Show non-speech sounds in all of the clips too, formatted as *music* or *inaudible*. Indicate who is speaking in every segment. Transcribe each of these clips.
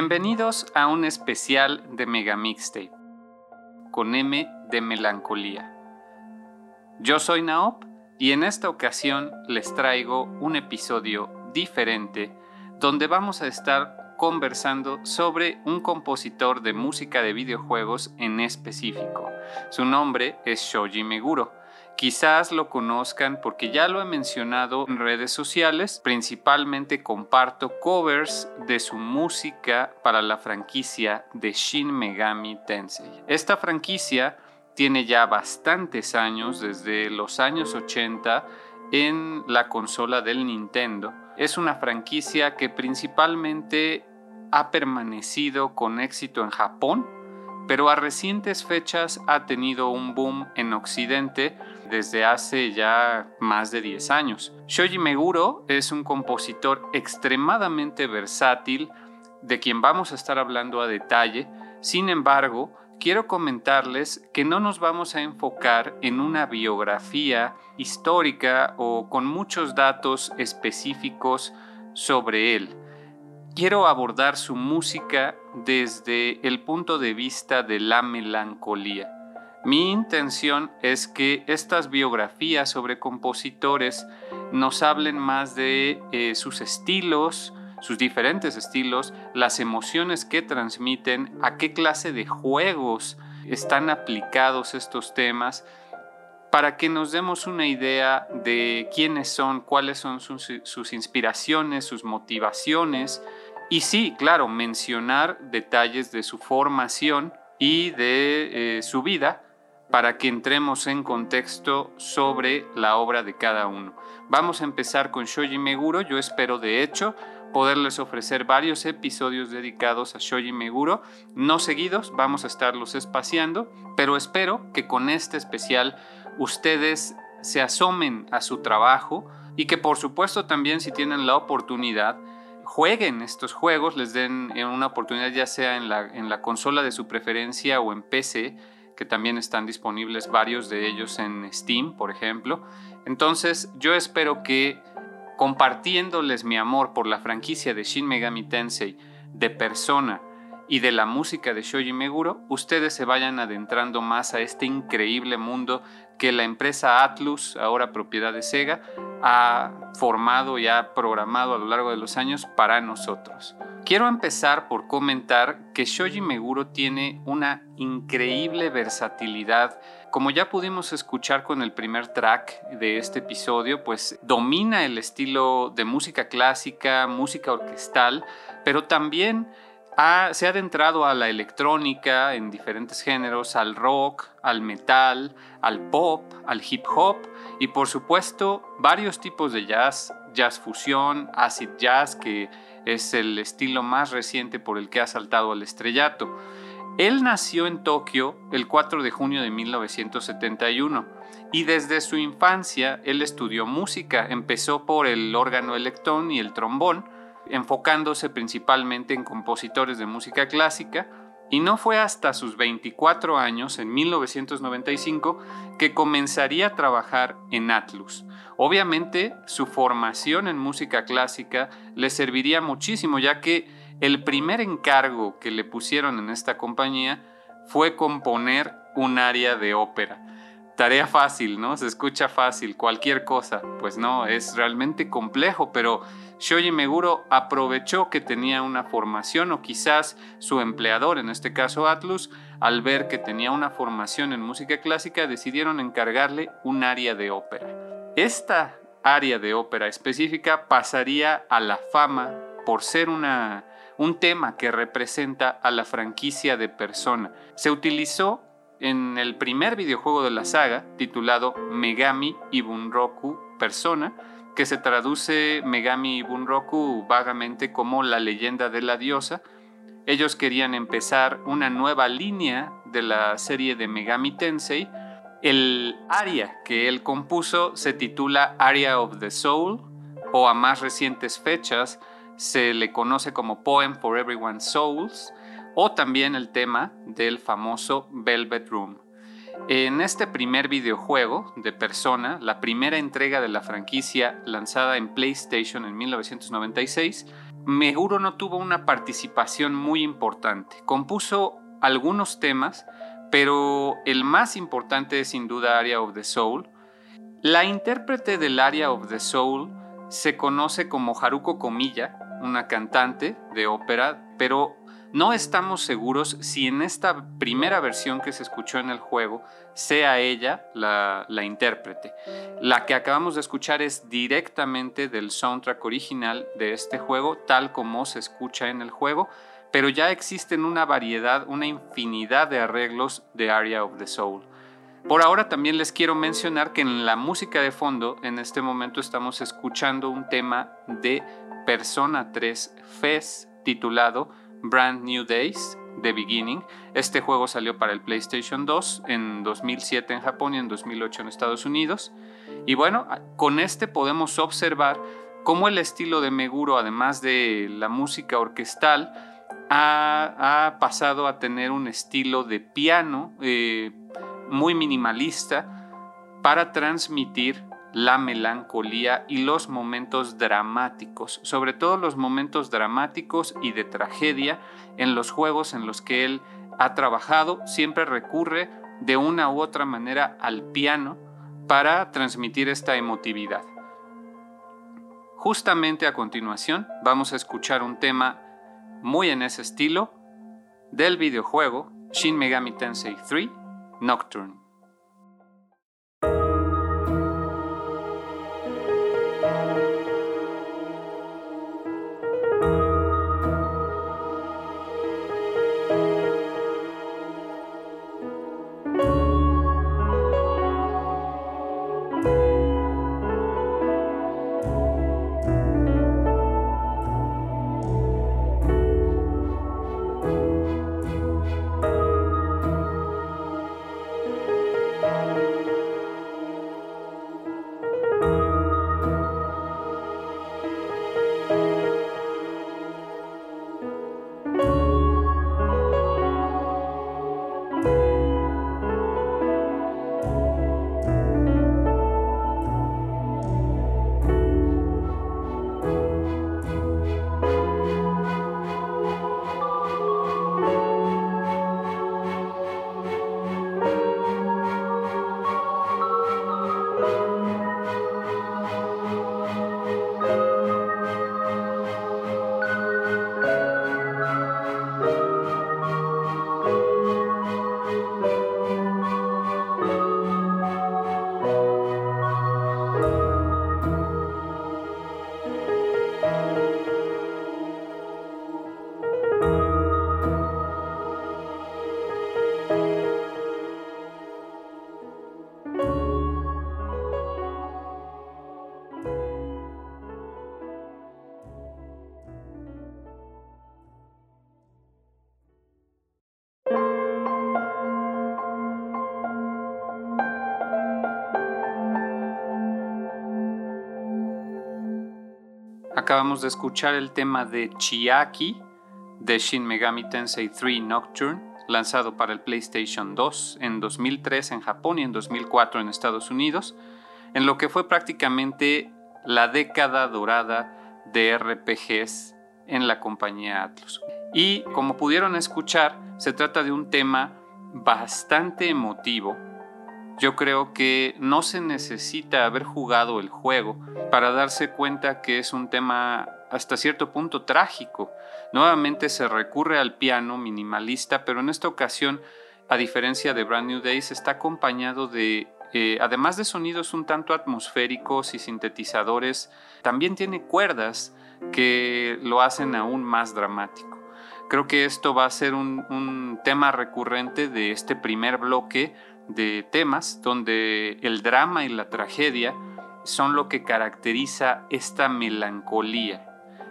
Speaker 1: Bienvenidos a un especial de Mega Mixtape, con M de melancolía. Yo soy Naop y en esta ocasión les traigo un episodio diferente donde vamos a estar conversando sobre un compositor de música de videojuegos en específico. Su nombre es Shoji Meguro. Quizás lo conozcan porque ya lo he mencionado en redes sociales. Principalmente comparto covers de su música para la franquicia de Shin Megami Tensei. Esta franquicia tiene ya bastantes años, desde los años 80, en la consola del Nintendo. Es una franquicia que principalmente ha permanecido con éxito en Japón, pero a recientes fechas ha tenido un boom en Occidente desde hace ya más de 10 años. Shoji Meguro es un compositor extremadamente versátil, de quien vamos a estar hablando a detalle. Sin embargo, quiero comentarles que no nos vamos a enfocar en una biografía histórica o con muchos datos específicos sobre él. Quiero abordar su música desde el punto de vista de la melancolía. Mi intención es que estas biografías sobre compositores nos hablen más de eh, sus estilos, sus diferentes estilos, las emociones que transmiten, a qué clase de juegos están aplicados estos temas, para que nos demos una idea de quiénes son, cuáles son sus, inspiraciones, sus motivaciones, y sí, claro, mencionar detalles de su formación y de eh, su vida para que entremos en contexto sobre la obra de cada uno. Vamos a empezar con Shoji Meguro, yo espero de hecho poderles ofrecer varios episodios dedicados a Shoji Meguro, no seguidos, vamos a estarlos espaciando, pero espero que con este especial ustedes se asomen a su trabajo y que por supuesto también si tienen la oportunidad jueguen estos juegos, les den una oportunidad ya sea en la, en la consola de su preferencia o en PC, que también están disponibles varios de ellos en Steam, por ejemplo. Entonces yo espero que compartiéndoles mi amor por la franquicia de Shin Megami Tensei de persona y de la música de Shoji Meguro, ustedes se vayan adentrando más a este increíble mundo que la empresa Atlus, ahora propiedad de Sega, ha formado y ha programado a lo largo de los años para nosotros. Quiero empezar por comentar que Shoji Meguro tiene una increíble versatilidad. Como ya pudimos escuchar con el primer track de este episodio, pues domina el estilo de música clásica, música orquestal, pero también se ha adentrado a la electrónica en diferentes géneros, al rock, al metal, al pop, al hip hop y por supuesto varios tipos de jazz, jazz fusión, acid jazz, que es el estilo más reciente por el que ha saltado al estrellato. Él nació en Tokio el 4 de junio de 1971 y desde su infancia él estudió música, empezó por el órgano electrón y el trombón, enfocándose principalmente en compositores de música clásica, y no fue hasta sus 24 años, en 1995, que comenzaría a trabajar en Atlus. Obviamente, su formación en música clásica le serviría muchísimo, ya que el primer encargo que le pusieron en esta compañía fue componer un área de ópera. Tarea fácil, ¿no? Se escucha fácil, cualquier cosa. Pues no, es realmente complejo, pero Shoji Meguro aprovechó que tenía una formación o quizás su empleador, en este caso Atlus, al ver que tenía una formación en música clásica, decidieron encargarle un área de ópera. Esta área de ópera específica pasaría a la fama por ser una, un tema que representa a la franquicia de Persona. Se utilizó en el primer videojuego de la saga, titulado Megami Ibunroku Persona, que se traduce Megami Bunroku vagamente como la leyenda de la diosa. Ellos querían empezar una nueva línea de la serie de Megami Tensei. El aria que él compuso se titula Aria of the Soul o a más recientes fechas se le conoce como Poem for Everyone's Souls o también el tema del famoso Velvet Room. En este primer videojuego de Persona, la primera entrega de la franquicia lanzada en PlayStation en 1996, Meguro no tuvo una participación muy importante. Compuso algunos temas, pero el más importante es sin duda Area of the Soul. La intérprete del Area of the Soul se conoce como Haruko Komilla, una cantante de ópera, pero no estamos seguros si en esta primera versión que se escuchó en el juego sea ella la, la, intérprete. La que acabamos de escuchar es directamente del soundtrack original de este juego, tal como se escucha en el juego, pero ya existen una variedad, una infinidad de arreglos de Aria of the Soul. Por ahora también les quiero mencionar que en la música de fondo, en este momento estamos escuchando un tema de Persona 3 FES titulado Brand New Days, The Beginning. Este juego salió para el PlayStation 2 en 2007 en Japón y en 2008 en Estados Unidos. Y bueno, con este podemos observar cómo el estilo de Meguro, además de la música orquestal, ha, pasado a tener un estilo de piano eh, muy minimalista para transmitir la melancolía y los momentos dramáticos, sobre todo los momentos dramáticos y de tragedia en los juegos en los que él ha trabajado, siempre recurre de una u otra manera al piano para transmitir esta emotividad. Justamente a continuación vamos a escuchar un tema muy en ese estilo del videojuego Shin Megami Tensei 3 Nocturne. Acabamos de escuchar el tema de Chiaki de Shin Megami Tensei 3 Nocturne, lanzado para el PlayStation 2 en 2003 en Japón y en 2004 en Estados Unidos, en lo que fue prácticamente la década dorada de RPGs en la compañía Atlus. Y como pudieron escuchar, se trata de un tema bastante emotivo yo creo que no se necesita haber jugado el juego para darse cuenta que es un tema hasta cierto punto trágico. Nuevamente se recurre al piano minimalista, pero en esta ocasión, a diferencia de Brand New Days, está acompañado de, eh, además de sonidos un tanto atmosféricos y sintetizadores, también tiene cuerdas que lo hacen aún más dramático. Creo que esto va a ser un tema recurrente de este primer bloque de temas donde el drama y la tragedia son lo que caracteriza esta melancolía.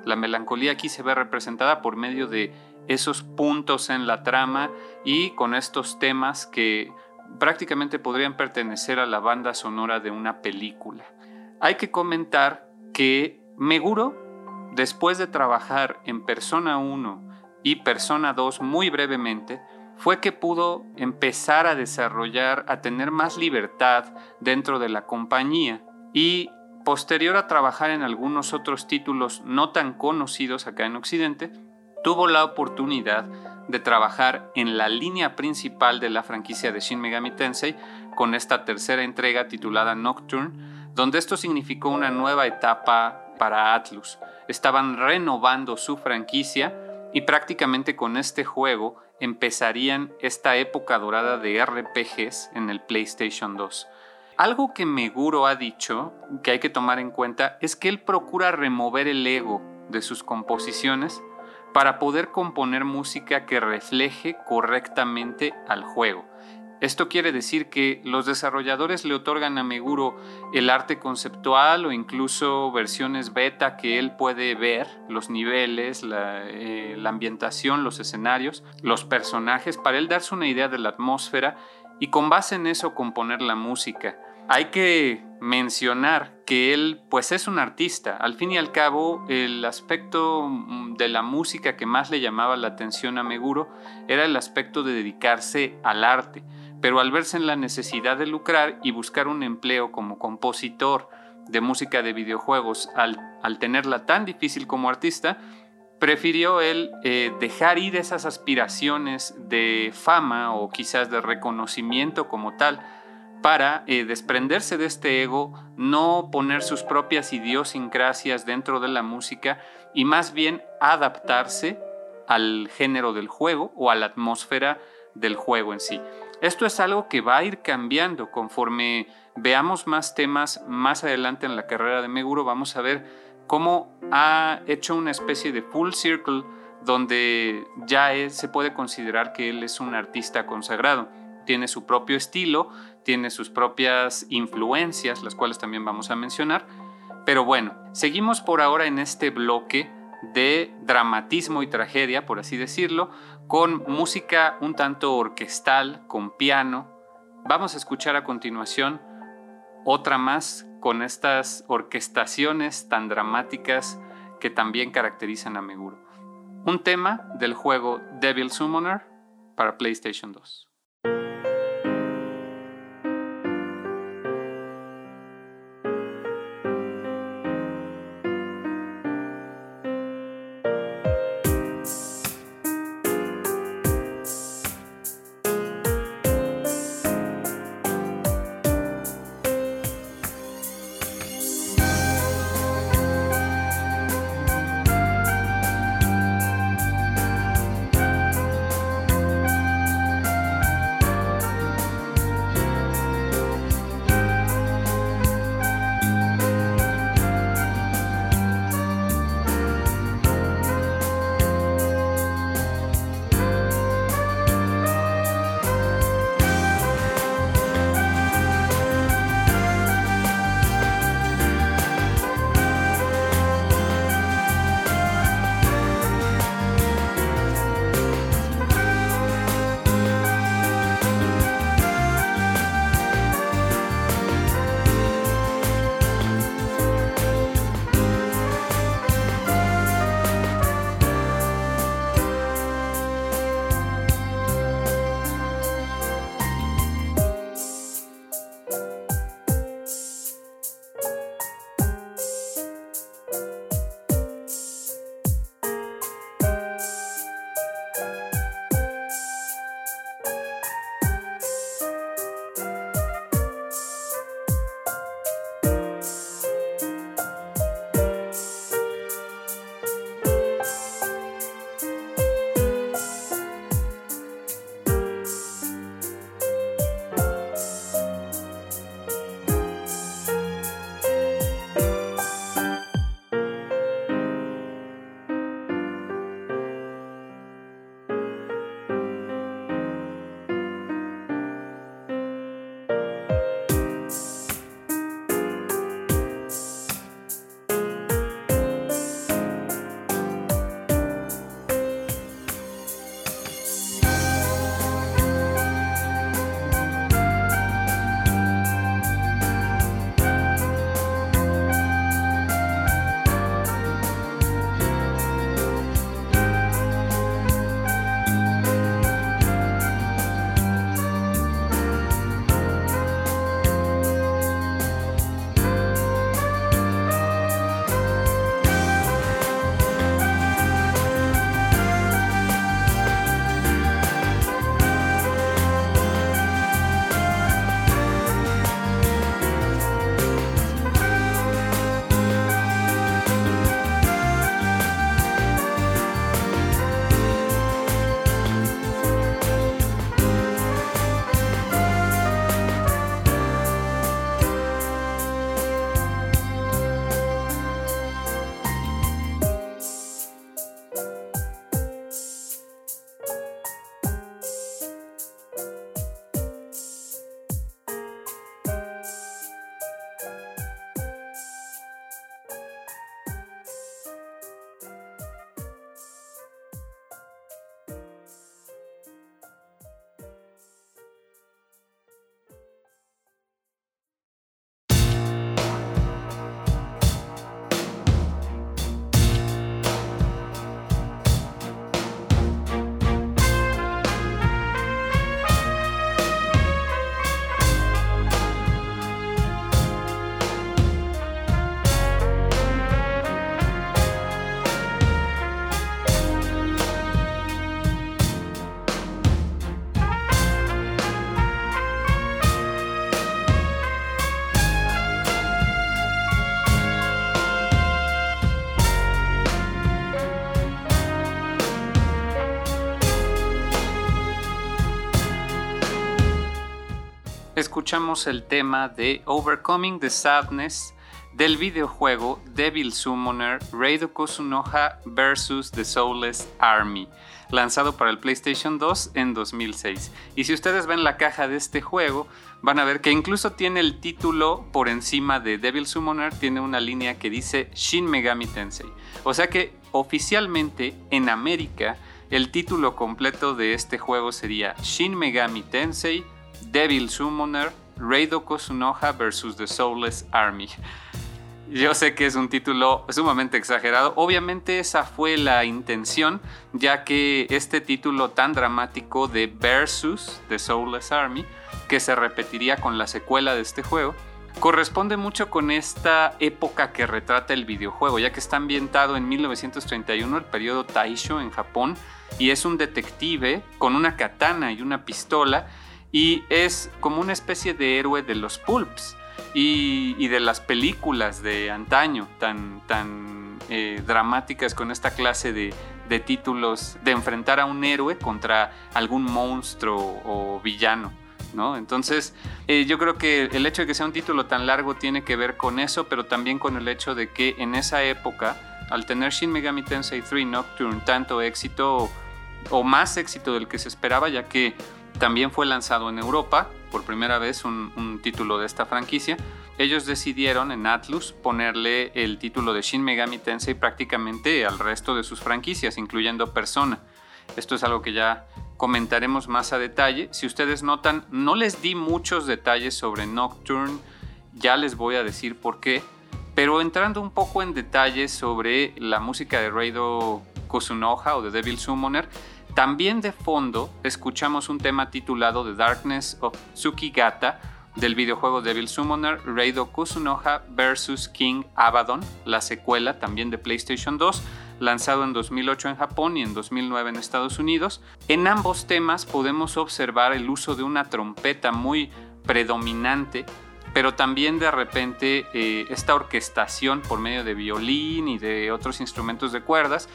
Speaker 1: La melancolía aquí se ve representada por medio de esos puntos en la trama y con estos temas que prácticamente podrían pertenecer a la banda sonora de una película. Hay que comentar que Meguro, después de trabajar en Persona 1 y Persona 2 muy brevemente, fue que pudo empezar a desarrollar, a tener más libertad dentro de la compañía y posterior a trabajar en algunos otros títulos no tan conocidos acá en Occidente, tuvo la oportunidad de trabajar en la línea principal de la franquicia de Shin Megami Tensei con esta tercera entrega titulada Nocturne, donde esto significó una nueva etapa para Atlus. Estaban renovando su franquicia y prácticamente con este juego empezarían esta época dorada de RPGs en el PlayStation 2. Algo que Meguro ha dicho que hay que tomar en cuenta es que él procura remover el ego de sus composiciones para poder componer música que refleje correctamente al juego. Esto quiere decir que los desarrolladores le otorgan a Meguro el arte conceptual o incluso versiones beta que él puede ver, los niveles, la, eh, la, ambientación, los escenarios, los personajes, para él darse una idea de la atmósfera y con base en eso componer la música. Hay que mencionar que él pues es un artista. Al fin y al cabo, el aspecto mm, de la música que más le llamaba la atención a Meguro era el aspecto de dedicarse al arte. Pero al verse en la necesidad de lucrar y buscar un empleo como compositor de música de videojuegos, al, tenerla tan difícil como artista, prefirió él eh, dejar ir esas aspiraciones de fama o quizás de reconocimiento como tal para eh, desprenderse de este ego, no poner sus propias idiosincrasias dentro de la música y más bien adaptarse al género del juego o a la atmósfera del juego en sí. Esto es algo que va a ir cambiando conforme veamos más temas más adelante en la carrera de Meguro. Vamos a ver cómo ha hecho una especie de full circle donde ya se puede considerar que él es un artista consagrado. Tiene su propio estilo, tiene sus propias influencias, las cuales también vamos a mencionar. Pero bueno, seguimos por ahora en este bloque de dramatismo y tragedia, por así decirlo, con música un tanto orquestal, con piano. Vamos a escuchar a continuación otra más con estas orquestaciones tan dramáticas que también caracterizan a Meguro. Un tema del juego Devil Summoner para PlayStation 2. Escuchamos el tema de Overcoming the Sadness del videojuego Devil Summoner Raido Kusunoha vs. The Soulless Army, lanzado para el PlayStation 2 en 2006. Y si ustedes ven la caja de este juego, van a ver que incluso tiene el título por encima de Devil Summoner, tiene una línea que dice Shin Megami Tensei. O sea que oficialmente en América el título completo de este juego sería Shin Megami Tensei Devil Summoner Raido Kusunoha vs. The Soulless Army. Yo sé que es un título sumamente exagerado. Obviamente esa fue la intención, ya que este título tan dramático de Versus The Soulless Army, que se repetiría con la secuela de este juego, corresponde mucho con esta época que retrata el videojuego, ya que está ambientado en 1931, el periodo Taisho en Japón, y es un detective con una katana y una pistola, y es como una especie de héroe de los pulps y, de las películas de antaño tan, tan eh, dramáticas con esta clase de, títulos de enfrentar a un héroe contra algún monstruo o villano. ¿no? Entonces, eh, yo creo que el hecho de que sea un título tan largo tiene que ver con eso, pero también con el hecho de que en esa época, al tener Shin Megami Tensei 3 Nocturne tanto éxito o más éxito del que se esperaba, ya que también fue lanzado en Europa, por primera vez un, título de esta franquicia. Ellos decidieron en Atlus ponerle el título de Shin Megami Tensei prácticamente al resto de sus franquicias, incluyendo Persona. Esto es algo que ya comentaremos más a detalle. Si ustedes notan, no les di muchos detalles sobre Nocturne, ya les voy a decir por qué. Pero entrando un poco en detalles sobre la música de Reido Kusunoha o de Devil Summoner, también de fondo escuchamos un tema titulado The Darkness of Tsukigata del videojuego Devil Summoner Reido Kusunoha vs. King Abaddon, la secuela también de PlayStation 2, lanzado en 2008 en Japón y en 2009 en Estados Unidos. En ambos temas podemos observar el uso de una trompeta muy predominante, pero también de repente eh, esta orquestación por medio de violín y de otros instrumentos de cuerdas,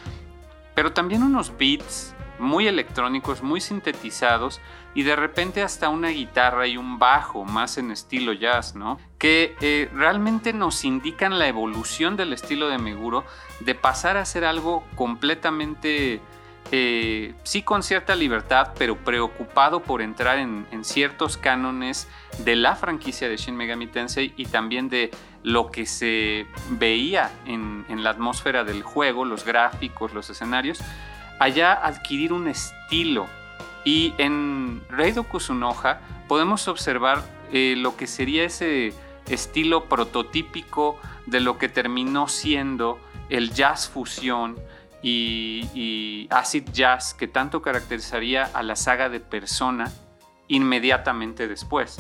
Speaker 1: pero también unos beats muy electrónicos, muy sintetizados y de repente hasta una guitarra y un bajo más en estilo jazz, ¿no? Que eh, realmente nos indican la evolución del estilo de Meguro de pasar a ser algo completamente, eh, sí con cierta libertad, pero preocupado por entrar en, ciertos cánones de la franquicia de Shin Megami Tensei y también de lo que se veía en, en la atmósfera del juego, los gráficos, los escenarios allá adquirir un estilo. Y en Reido Kusunoha podemos observar eh, lo que sería ese estilo prototípico de lo que terminó siendo el jazz fusión y, y, acid jazz que tanto caracterizaría a la saga de Persona inmediatamente después.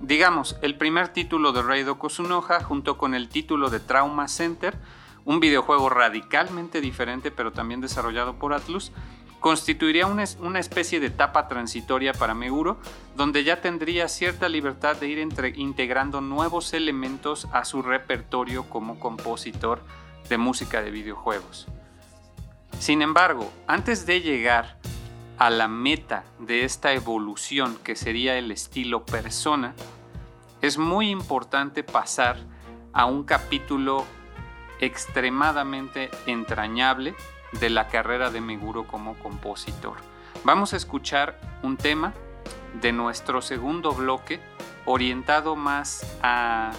Speaker 1: Digamos, el primer título de Reido Kusunoha junto con el título de Trauma Center un videojuego radicalmente diferente pero también desarrollado por Atlus, constituiría una, especie de etapa transitoria para Meguro, donde ya tendría cierta libertad de ir integrando nuevos elementos a su repertorio como compositor de música de videojuegos. Sin embargo, antes de llegar a la meta de esta evolución que sería el estilo persona, es muy importante pasar a un capítulo extremadamente entrañable de la carrera de Meguro como compositor. Vamos a escuchar un tema de nuestro segundo bloque orientado más a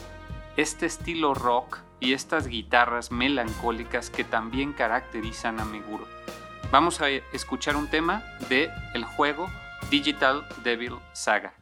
Speaker 1: este estilo rock y estas guitarras melancólicas que también caracterizan a Meguro. Vamos a escuchar un tema de el juego Digital Devil Saga.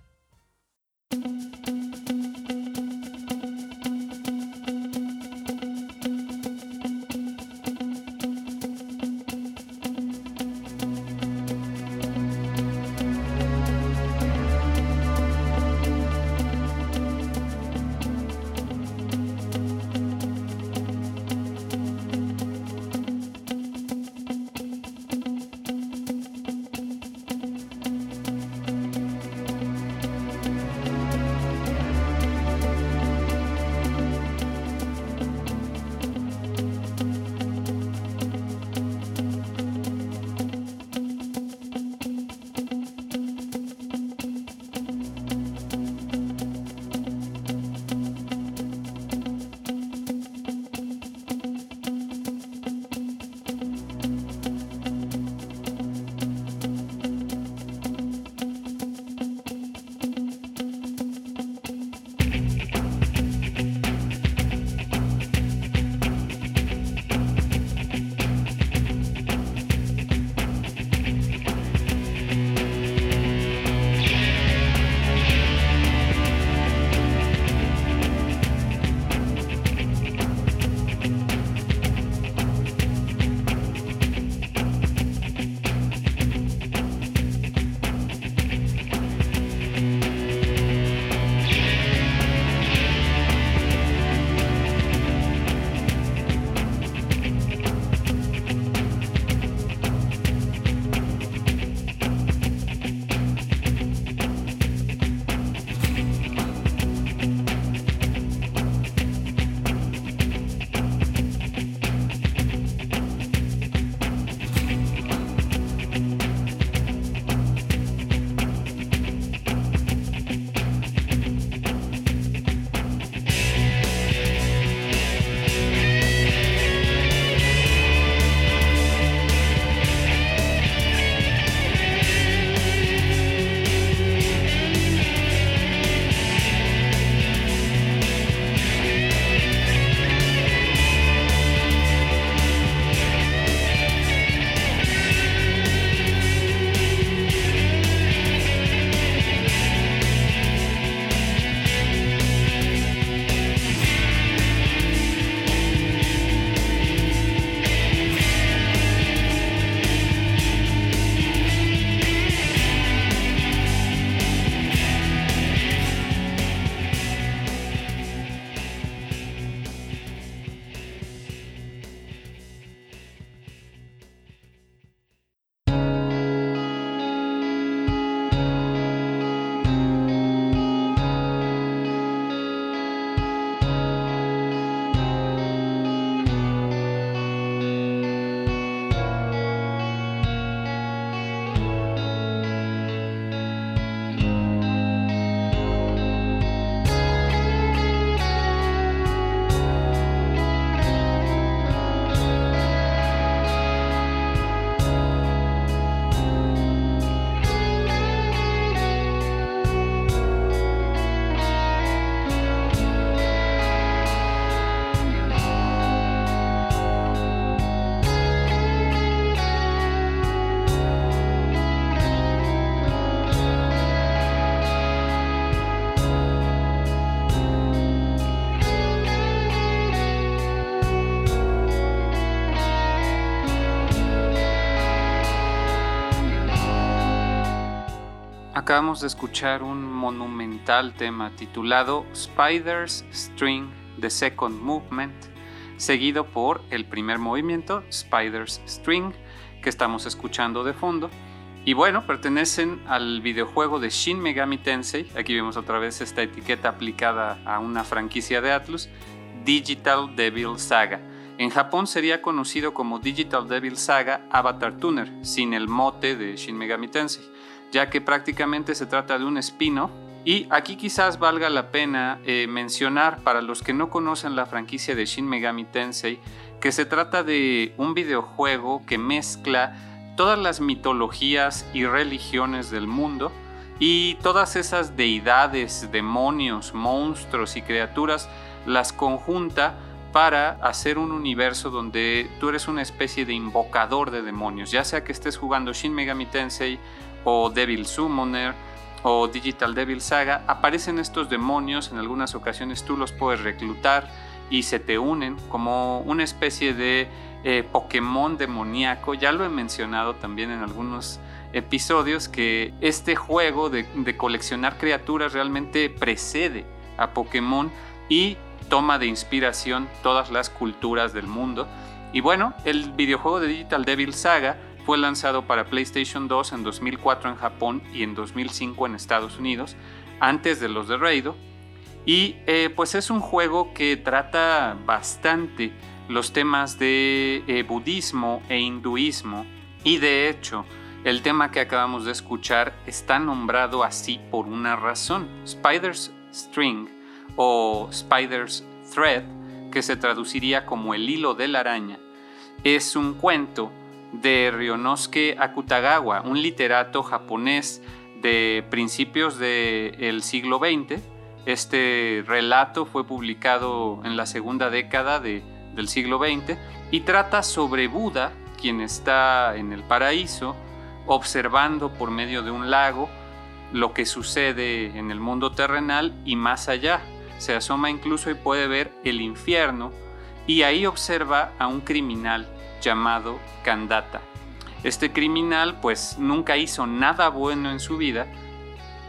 Speaker 1: Acabamos de escuchar un monumental tema titulado Spider's String, The Second Movement, seguido por el primer movimiento, Spider's String, que estamos escuchando de fondo. Y bueno, pertenecen al videojuego de Shin Megami Tensei. Aquí vemos otra vez esta etiqueta aplicada a una franquicia de Atlus, Digital Devil Saga. En Japón sería conocido como Digital Devil Saga Avatar Tuner, sin el mote de Shin Megami Tensei, ya que prácticamente se trata de un spin-off. Y aquí quizás valga la pena eh, mencionar para los que no conocen la franquicia de Shin Megami Tensei, que se trata de un videojuego que mezcla todas las mitologías y religiones del mundo y todas esas deidades, demonios, monstruos y criaturas las conjunta para hacer un universo donde tú eres una especie de invocador de demonios, ya sea que estés jugando Shin Megami Tensei o Devil Summoner o Digital Devil Saga, aparecen estos demonios, en algunas ocasiones tú los puedes reclutar y se te unen como una especie de eh, Pokémon demoníaco. Ya lo he mencionado también en algunos episodios que este juego de, de coleccionar criaturas realmente precede a Pokémon y toma de inspiración todas las culturas del mundo. Y bueno, el videojuego de Digital Devil Saga fue lanzado para PlayStation 2 en 2004 en Japón y en 2005 en Estados Unidos, antes de los de Raido. Y eh, pues es un juego que trata bastante los temas de eh, budismo e hinduismo. Y de hecho, el tema que acabamos de escuchar está nombrado así por una razón. Spider's String o Spider's Thread, que se traduciría como el hilo de la araña, es un cuento de Ryonosuke Akutagawa, un literato japonés de principios del siglo XX este relato fue publicado en la segunda década del siglo XX y trata sobre Buda, quien está en el paraíso, observando por medio de un lago lo que sucede en el mundo terrenal y más allá. Se asoma incluso y puede ver el infierno y ahí observa a un criminal llamado Kandata. Este criminal pues nunca hizo nada bueno en su vida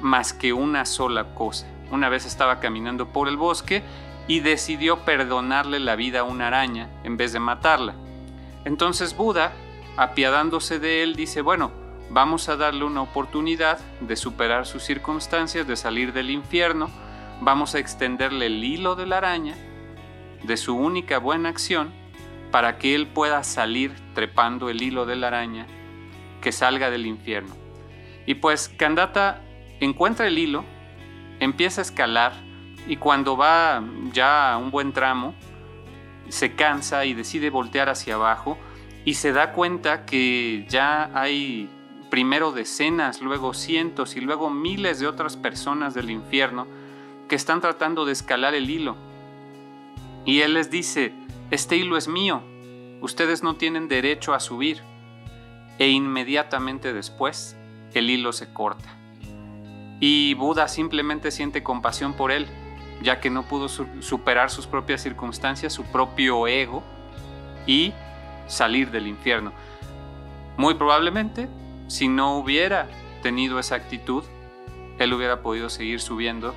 Speaker 1: más que una sola cosa, una vez estaba caminando por el bosque y decidió perdonarle la vida a una araña en vez de matarla. Entonces Buda, apiadándose de él, dice, bueno, vamos a darle una oportunidad de superar sus circunstancias, de salir del infierno, vamos a extenderle el hilo de la araña, de su única buena acción, para que él pueda salir trepando el hilo de la araña, que salga del infierno. Y pues Kandata encuentra el hilo, empieza a escalar y cuando va ya a un buen tramo, se cansa y decide voltear hacia abajo y se da cuenta que ya hay primero decenas, luego cientos y luego miles de otras personas del infierno que están tratando de escalar el hilo. Y él les dice, este hilo es mío, ustedes no tienen derecho a subir. E inmediatamente después, el hilo se corta. Y Buda simplemente siente compasión por él, ya que no pudo superar sus propias circunstancias, su propio ego y salir del infierno. Muy probablemente, si no hubiera tenido esa actitud, él hubiera podido seguir subiendo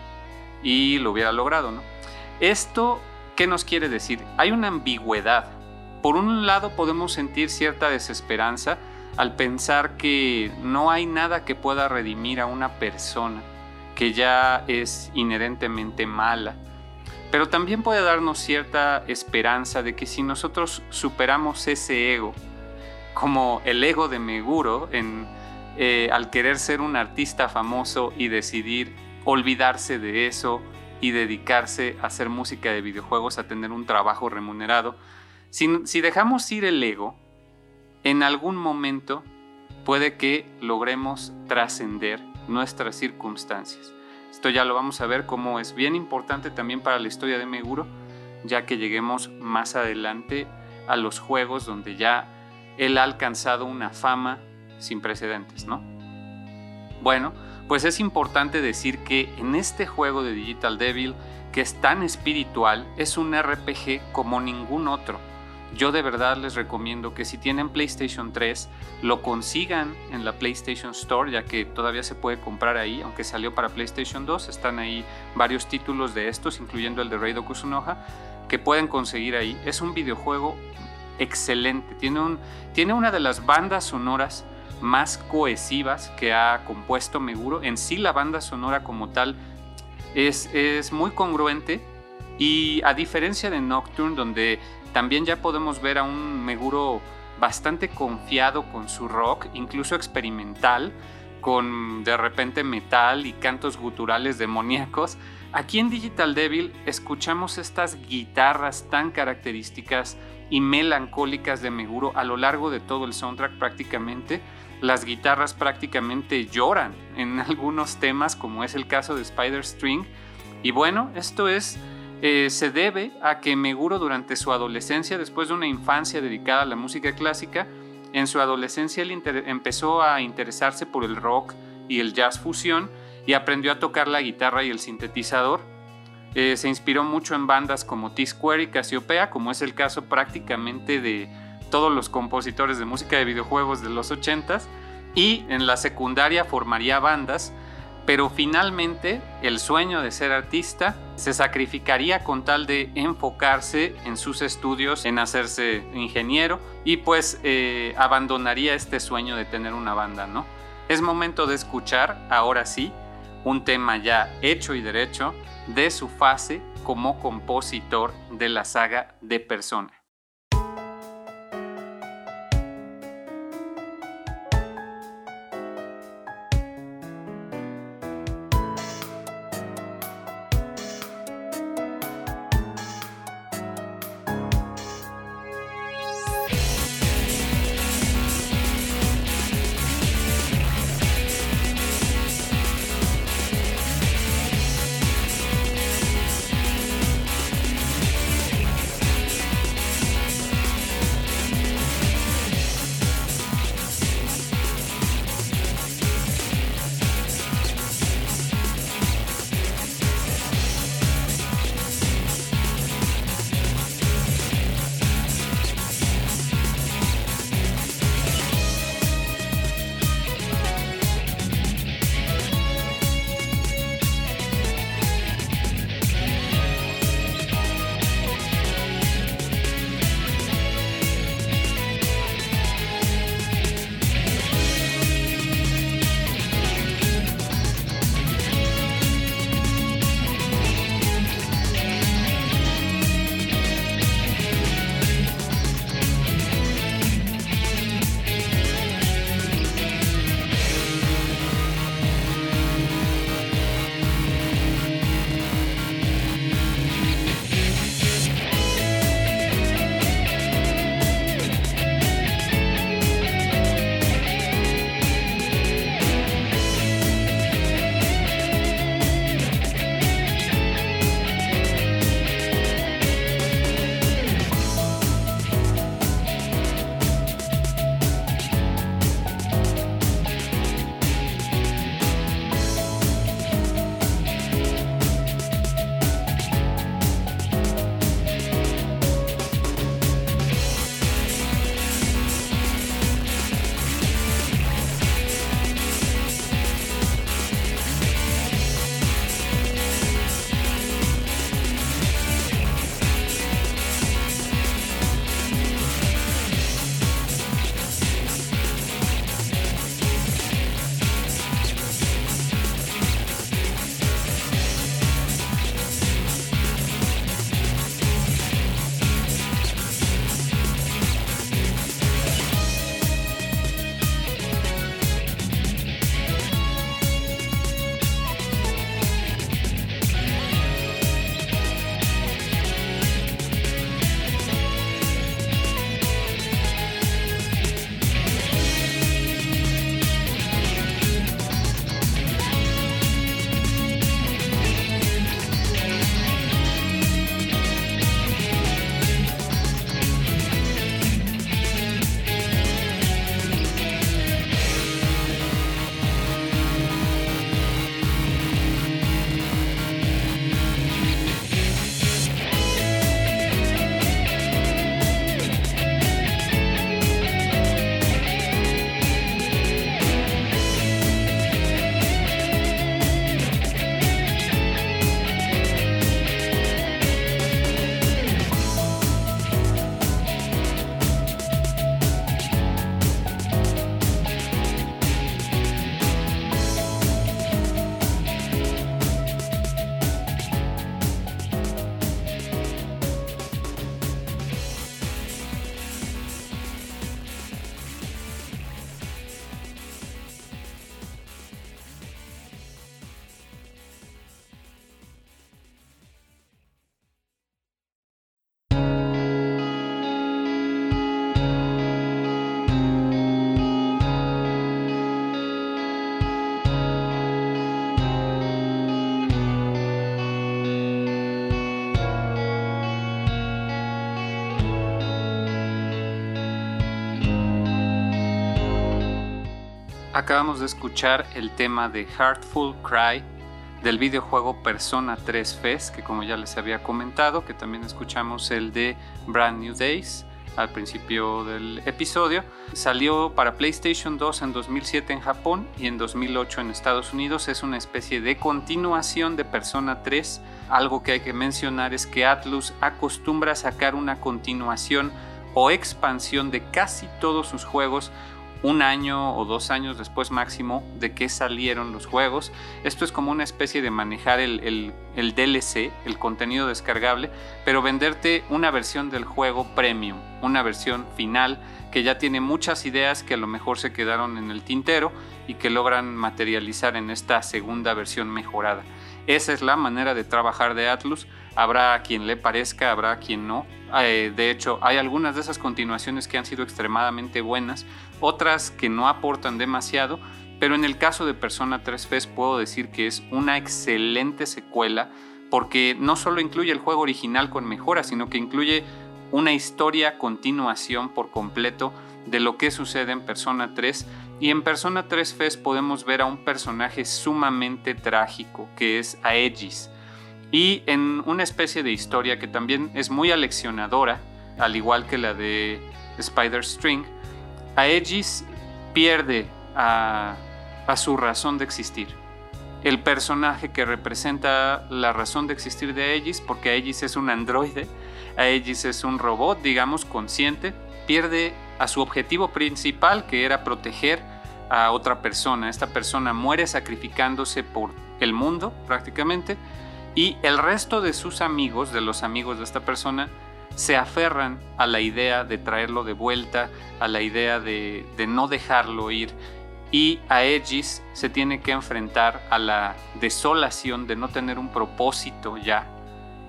Speaker 1: y lo hubiera logrado, ¿no? Esto, ¿qué nos quiere decir? Hay una ambigüedad. Por un lado podemos sentir cierta desesperanza al pensar que no hay nada que pueda redimir a una persona que ya es inherentemente mala. Pero también puede darnos cierta esperanza de que si nosotros superamos ese ego, como el ego de Meguro, eh, al querer ser un artista famoso y decidir olvidarse de eso y dedicarse a hacer música de videojuegos, a tener un trabajo remunerado, si dejamos ir el ego, en algún momento puede que logremos trascender nuestras circunstancias. Esto ya lo vamos a ver como es bien importante también para la historia de Meguro, ya que lleguemos más adelante a los juegos donde ya él ha alcanzado una fama sin precedentes, ¿no? Bueno, pues es importante decir que en este juego de Digital Devil, que es tan espiritual, es un RPG como ningún otro. Yo de verdad les recomiendo que si tienen PlayStation 3 lo consigan en la PlayStation Store, ya que todavía se puede comprar ahí, aunque salió para PlayStation 2, están ahí varios títulos de estos, incluyendo el de Raido Kusunoha, que pueden conseguir ahí. Es un videojuego excelente, tiene una de las bandas sonoras más cohesivas que ha compuesto Meguro. En sí la banda sonora como tal es, es muy congruente y a diferencia de Nocturne, donde también ya podemos ver a un Meguro bastante confiado con su rock, incluso experimental, con de repente metal y cantos guturales demoníacos. Aquí en Digital Devil escuchamos estas guitarras tan características y melancólicas de Meguro a lo largo de todo el soundtrack prácticamente. Las guitarras prácticamente lloran en *laughs* algunos temas, como es el caso de Spider String. Y bueno, esto es eh, se debe a que Meguro durante su adolescencia, después de una infancia dedicada a la música clásica, en su adolescencia él empezó a interesarse por el rock y el jazz fusión y aprendió a tocar la guitarra y el sintetizador. Eh, se inspiró mucho en bandas como T-Square y Casiopea, como es el caso prácticamente de todos los compositores de música de videojuegos de los 80s. Y en la secundaria formaría bandas pero finalmente el sueño de ser artista se sacrificaría con tal de enfocarse en sus estudios, en hacerse ingeniero y pues eh, abandonaría este sueño de tener una banda, ¿no? Es momento de escuchar, ahora sí, un tema ya hecho y derecho de su fase como compositor de la saga de Persona. Acabamos de escuchar el tema de Heartful Cry del videojuego Persona 3 Fest, que como ya les había comentado, que también escuchamos el de Brand New Days al principio del episodio. Salió para PlayStation 2 en 2007 en Japón y en 2008 en Estados Unidos. Es una especie de continuación de Persona 3. Algo que hay que mencionar es que Atlus acostumbra a sacar una continuación o expansión de casi todos sus juegos un año o dos años después máximo de que salieron los juegos. Esto es como una especie de manejar el, DLC, el contenido descargable, pero venderte una versión del juego premium, una versión final que ya tiene muchas ideas que a lo mejor se quedaron en el tintero y que logran materializar en esta segunda versión mejorada. Esa es la manera de trabajar de Atlus. Habrá quien le parezca, habrá quien no. Eh, de hecho, hay algunas de esas continuaciones que han sido extremadamente buenas, otras que no aportan demasiado, pero en el caso de Persona 3 Fest puedo decir que es una excelente secuela porque no solo incluye el juego original con mejoras, sino que incluye una historia continuación por completo de lo que sucede en Persona 3 y en Persona 3 Fest podemos ver a un personaje sumamente trágico que es Aegis y en una especie de historia que también es muy aleccionadora, al igual que la de Spider String, Aegis pierde a, a su razón de existir. El personaje que representa la razón de existir de Aegis, porque Aegis es un androide, Aegis es un robot, digamos, consciente, pierde a su objetivo principal, que era proteger a otra persona. Esta persona muere sacrificándose por el mundo prácticamente y el resto de sus amigos, de los amigos de esta persona, se aferran a la idea de traerlo de vuelta, a la idea de, no dejarlo ir. Y a Aegis se tiene que enfrentar a la desolación de no tener un propósito ya.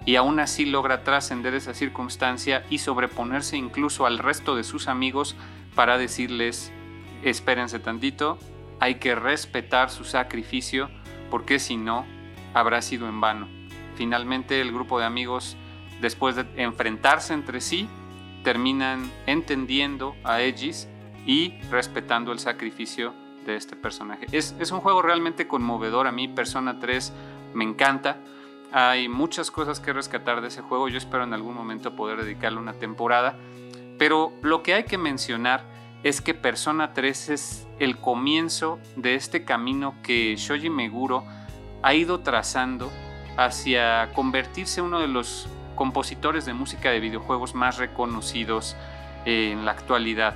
Speaker 1: Y aún así logra trascender esa circunstancia y sobreponerse incluso al resto de sus amigos para decirles, espérense tantito, hay que respetar su sacrificio porque si no, habrá sido en vano. Finalmente el grupo de amigos, después de enfrentarse entre sí, terminan entendiendo a Aegis y respetando el sacrificio de este personaje. Es, un juego realmente conmovedor, a mí Persona 3 me encanta. Hay muchas cosas que rescatar de ese juego, yo espero en algún momento poder dedicarle una temporada, pero lo que hay que mencionar es que Persona 3 es el comienzo de este camino que Shoji Meguro ha ido trazando hacia convertirse uno de los compositores de música de videojuegos más reconocidos en la actualidad.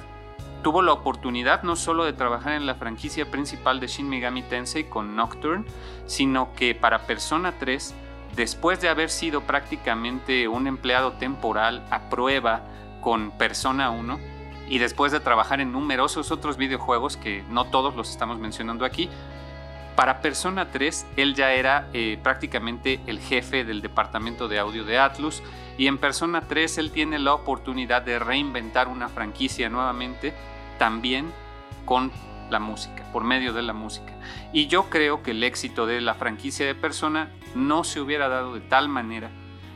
Speaker 1: Tuvo la oportunidad no solo de trabajar en la franquicia principal de Shin Megami Tensei con Nocturne, sino que para Persona 3, después de haber sido prácticamente un empleado temporal a prueba con Persona 1, y después de trabajar en numerosos otros videojuegos que no todos los estamos mencionando aquí, para Persona 3, él ya era eh, prácticamente el jefe del departamento de audio de Atlus y en Persona 3 él tiene la oportunidad de reinventar una franquicia nuevamente, también con la música, por medio de la música. Y yo creo que el éxito de la franquicia de Persona no se hubiera dado de tal manera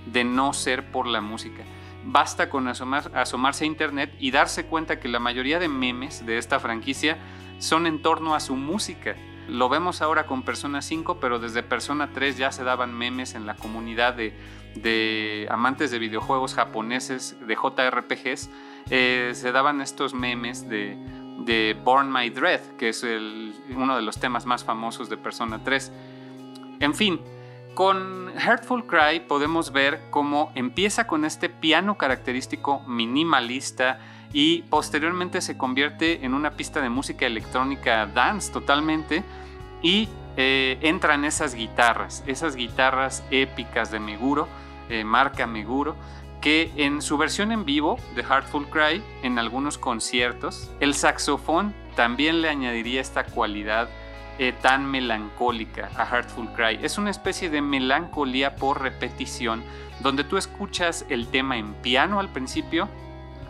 Speaker 1: de no ser por la música. Basta con asomarse a internet y darse cuenta que la mayoría de memes de esta franquicia son en torno a su música lo vemos ahora con Persona 5, pero desde Persona 3 ya se daban memes en la comunidad de, amantes de videojuegos japoneses, de JRPGs. Eh, se daban estos memes de, de Born My Dread, que es uno de los temas más famosos de Persona 3. En fin, con Heartful Cry podemos ver cómo empieza con este piano característico minimalista y posteriormente se convierte en una pista de música electrónica dance totalmente y eh, entran esas guitarras, esas guitarras épicas de Meguro, eh, marca Meguro, que en su versión en vivo de Heartful Cry, en algunos conciertos, el saxofón también le añadiría esta cualidad eh, tan melancólica a Heartful Cry. Es una especie de melancolía por repetición, donde tú escuchas el tema en piano al principio,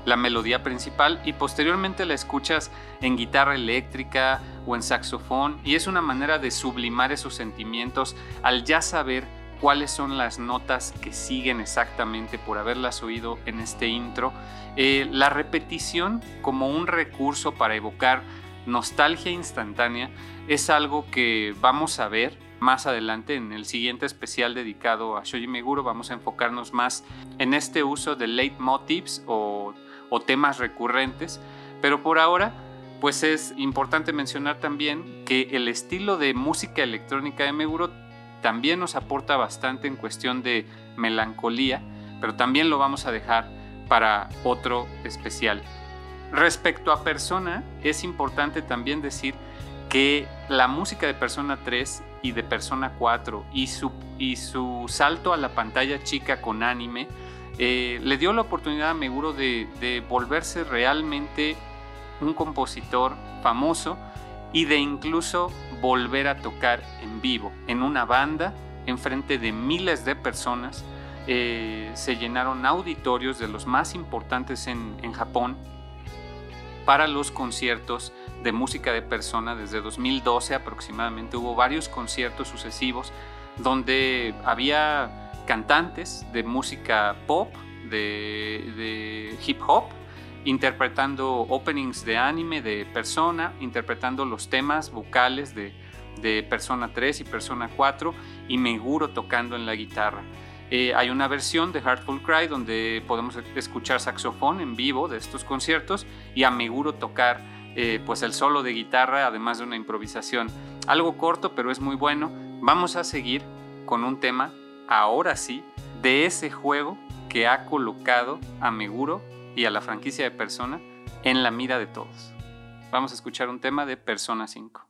Speaker 1: la melodía principal, y posteriormente la escuchas en guitarra eléctrica o en saxofón y es una manera de sublimar esos sentimientos al ya saber cuáles son las notas que siguen exactamente por haberlas oído en este intro. Eh, la repetición como un recurso para evocar nostalgia instantánea es algo que vamos a ver más adelante en el siguiente especial dedicado a Shoji Meguro. Vamos a enfocarnos más en este uso de leitmotivs o, o temas recurrentes. Pero por ahora, pues es importante mencionar también que el estilo de música electrónica de Meguro también nos aporta bastante en cuestión de melancolía, pero también lo vamos a dejar para otro especial. Respecto a Persona, es importante también decir que la música de Persona 3 y de Persona 4 y su, y su salto a la pantalla chica con anime eh, le dio la oportunidad a Meguro de, de volverse realmente un compositor famoso y de incluso volver a tocar en vivo, en una banda, en frente de miles de personas. Eh, se llenaron auditorios de los más importantes en, en Japón para los conciertos de música de persona desde 2012 aproximadamente. Hubo varios conciertos sucesivos donde había cantantes de música pop, de, de hip hop, interpretando openings de anime de Persona, interpretando los temas vocales de, de Persona 3 y Persona 4 y Meguro tocando en la guitarra. Eh, hay una versión de Heartful Cry donde podemos escuchar saxofón en vivo de estos conciertos y a Meguro tocar eh, pues el solo de guitarra además de una improvisación. Algo corto pero es muy bueno. Vamos a seguir con un tema, ahora sí, de ese juego que ha colocado a Meguro y a la franquicia de Persona en la mira de todos. Vamos a escuchar un tema de Persona 5.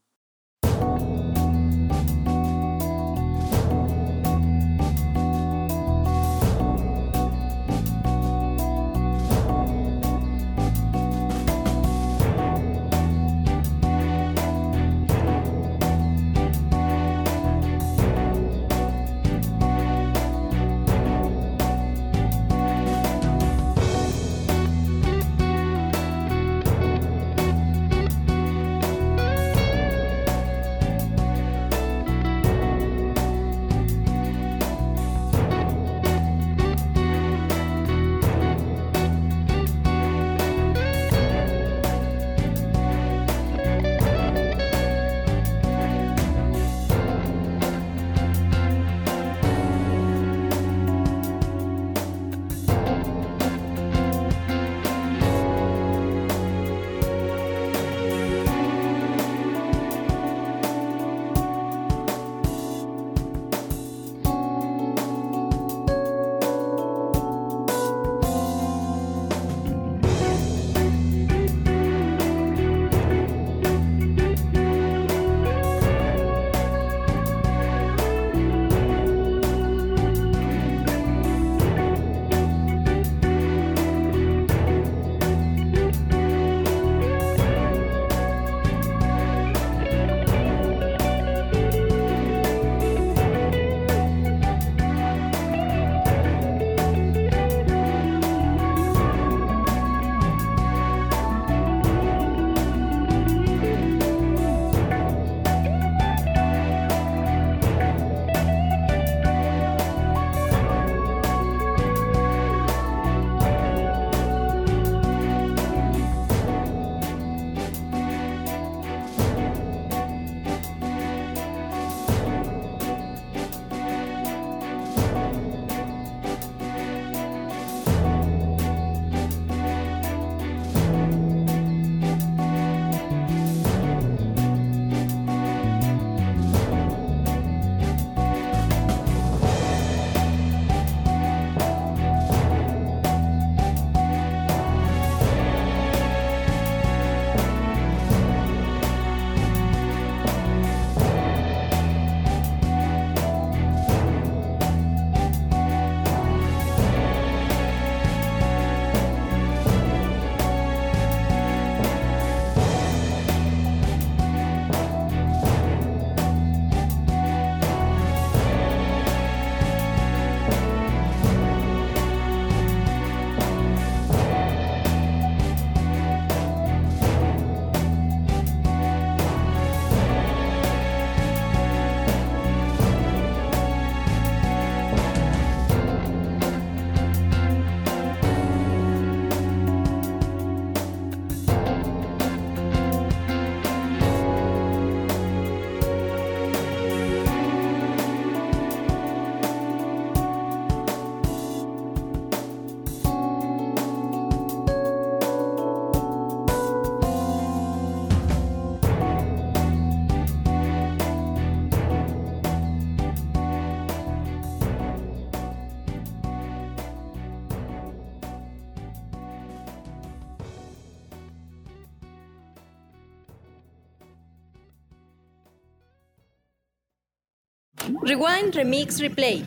Speaker 2: Rewind, Remix, Replay.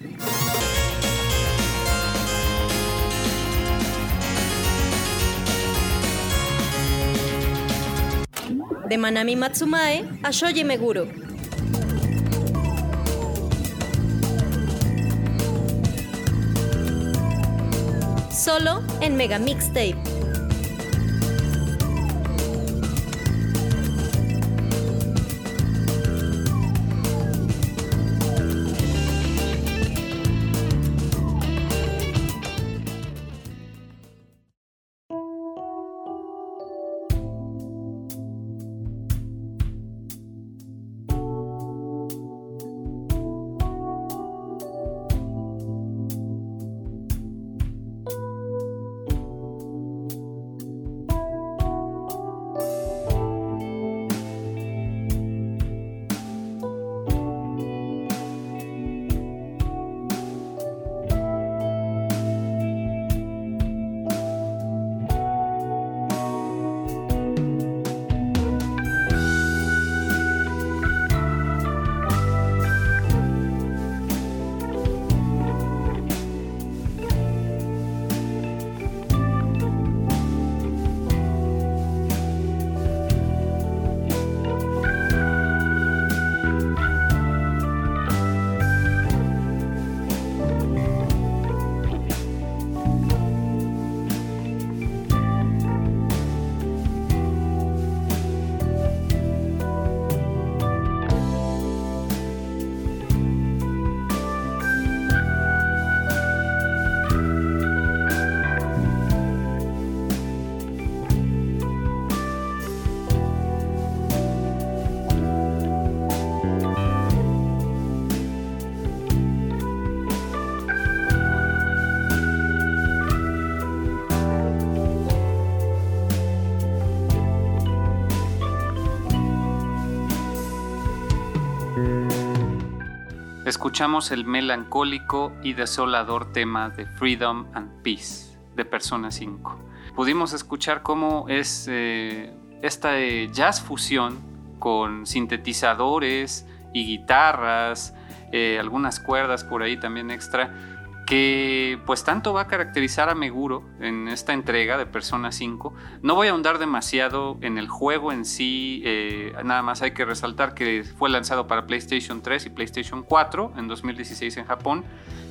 Speaker 2: De Manami Matsumae a Shoji Meguro. Solo en Mega Mixtape.
Speaker 1: Escuchamos el melancólico y desolador tema de Freedom and Peace de Persona 5. Pudimos escuchar cómo es eh, esta jazz fusión con sintetizadores y guitarras, eh, algunas cuerdas por ahí también extra, que pues tanto va a caracterizar a Meguro en esta entrega de Persona 5. No voy a ahondar demasiado en el juego en sí, eh, nada más hay que resaltar que fue lanzado para PlayStation 3 y PlayStation 4 en 2016 en Japón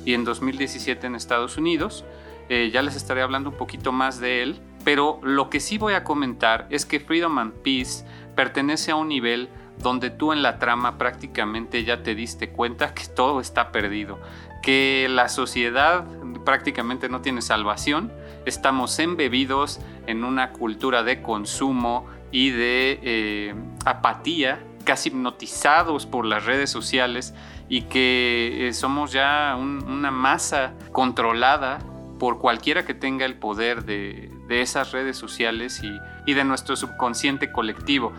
Speaker 1: y en 2017 en Estados Unidos. Eh, ya les estaré hablando un poquito más de él, pero lo que sí voy a comentar es que Freedom and Peace pertenece a un nivel donde tú en la trama prácticamente ya te diste cuenta que todo está perdido que la sociedad prácticamente no tiene salvación, estamos embebidos en una cultura de consumo y de eh, apatía, casi hipnotizados por las redes sociales y que eh, somos ya una masa controlada por cualquiera que tenga el poder de, esas redes sociales y, y de nuestro subconsciente colectivo.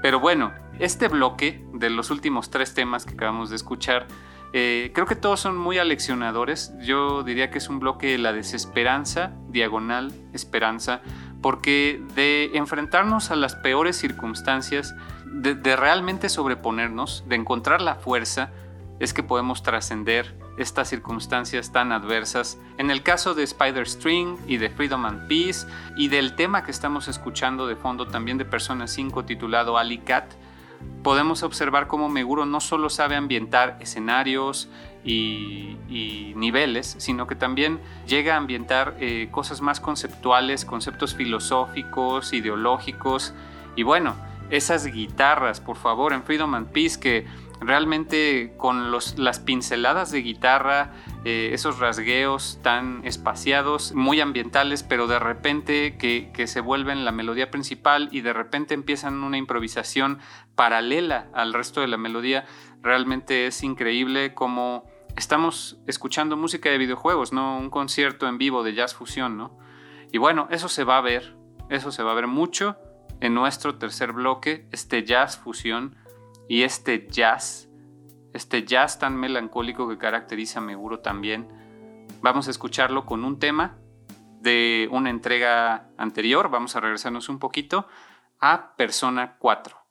Speaker 1: Pero bueno, este bloque de los últimos tres temas que acabamos de escuchar eh, creo que todos son muy aleccionadores. Yo diría que es un bloque de la desesperanza, diagonal, esperanza, porque de enfrentarnos a las peores circunstancias, de, realmente sobreponernos, de encontrar la fuerza, es que podemos trascender estas circunstancias tan adversas. En el caso de Spider String y de Freedom and Peace y del tema que estamos escuchando de fondo también de Persona 5 titulado Ali Cat, podemos observar cómo Meguro no solo sabe ambientar escenarios y, niveles, sino que también llega a ambientar eh, cosas más conceptuales, conceptos filosóficos, ideológicos. Y bueno, esas guitarras, por favor, en Freedom and Peace, que realmente con las pinceladas de guitarra, eh, esos rasgueos tan espaciados, muy ambientales, pero de repente que, que, se vuelven la melodía principal y de repente empiezan una improvisación paralela al resto de la melodía, realmente es increíble como estamos escuchando música de videojuegos, no un concierto en vivo de jazz fusión, ¿no? Y bueno, eso se va a ver, eso se va a ver mucho en nuestro tercer bloque, este jazz fusión y este jazz, este jazz tan melancólico que caracteriza a Meguro también, vamos a escucharlo con un tema de una entrega anterior, vamos a regresarnos un poquito a Persona 4.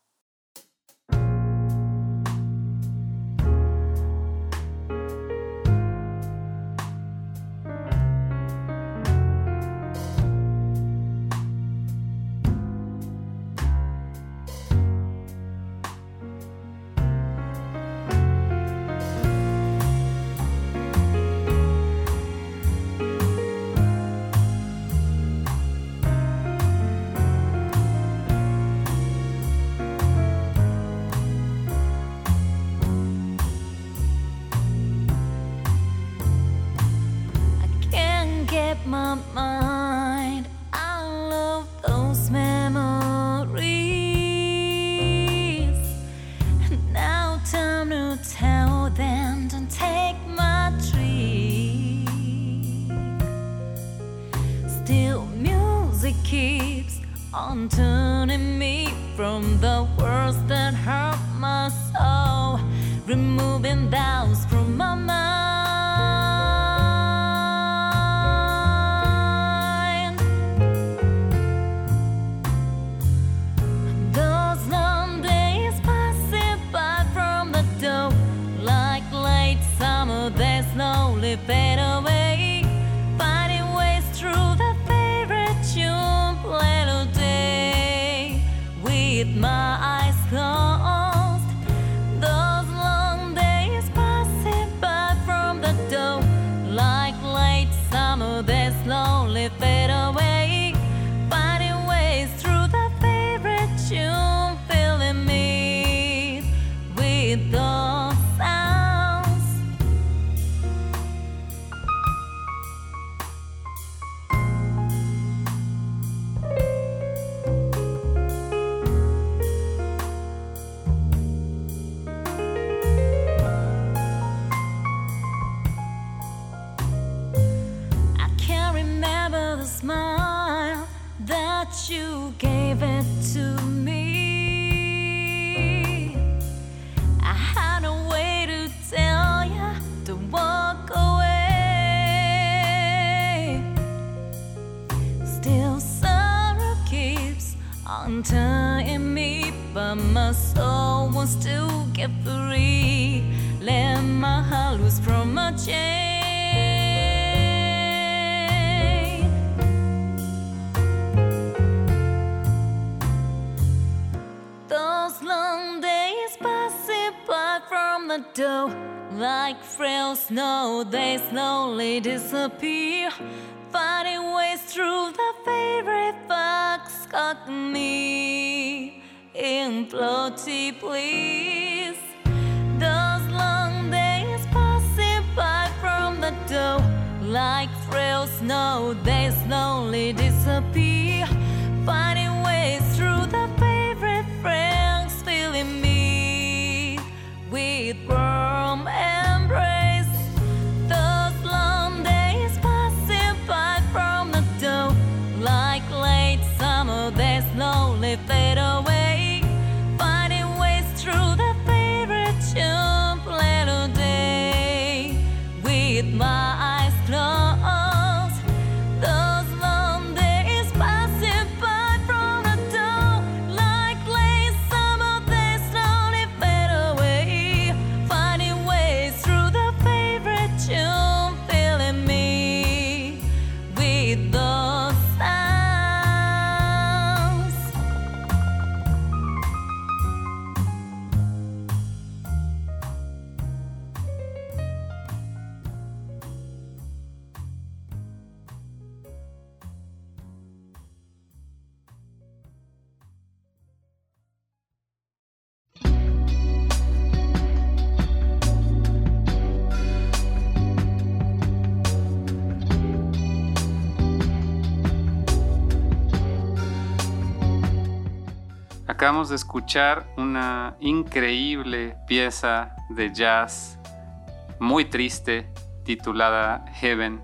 Speaker 1: Acabamos de escuchar una increíble pieza de jazz muy triste titulada Heaven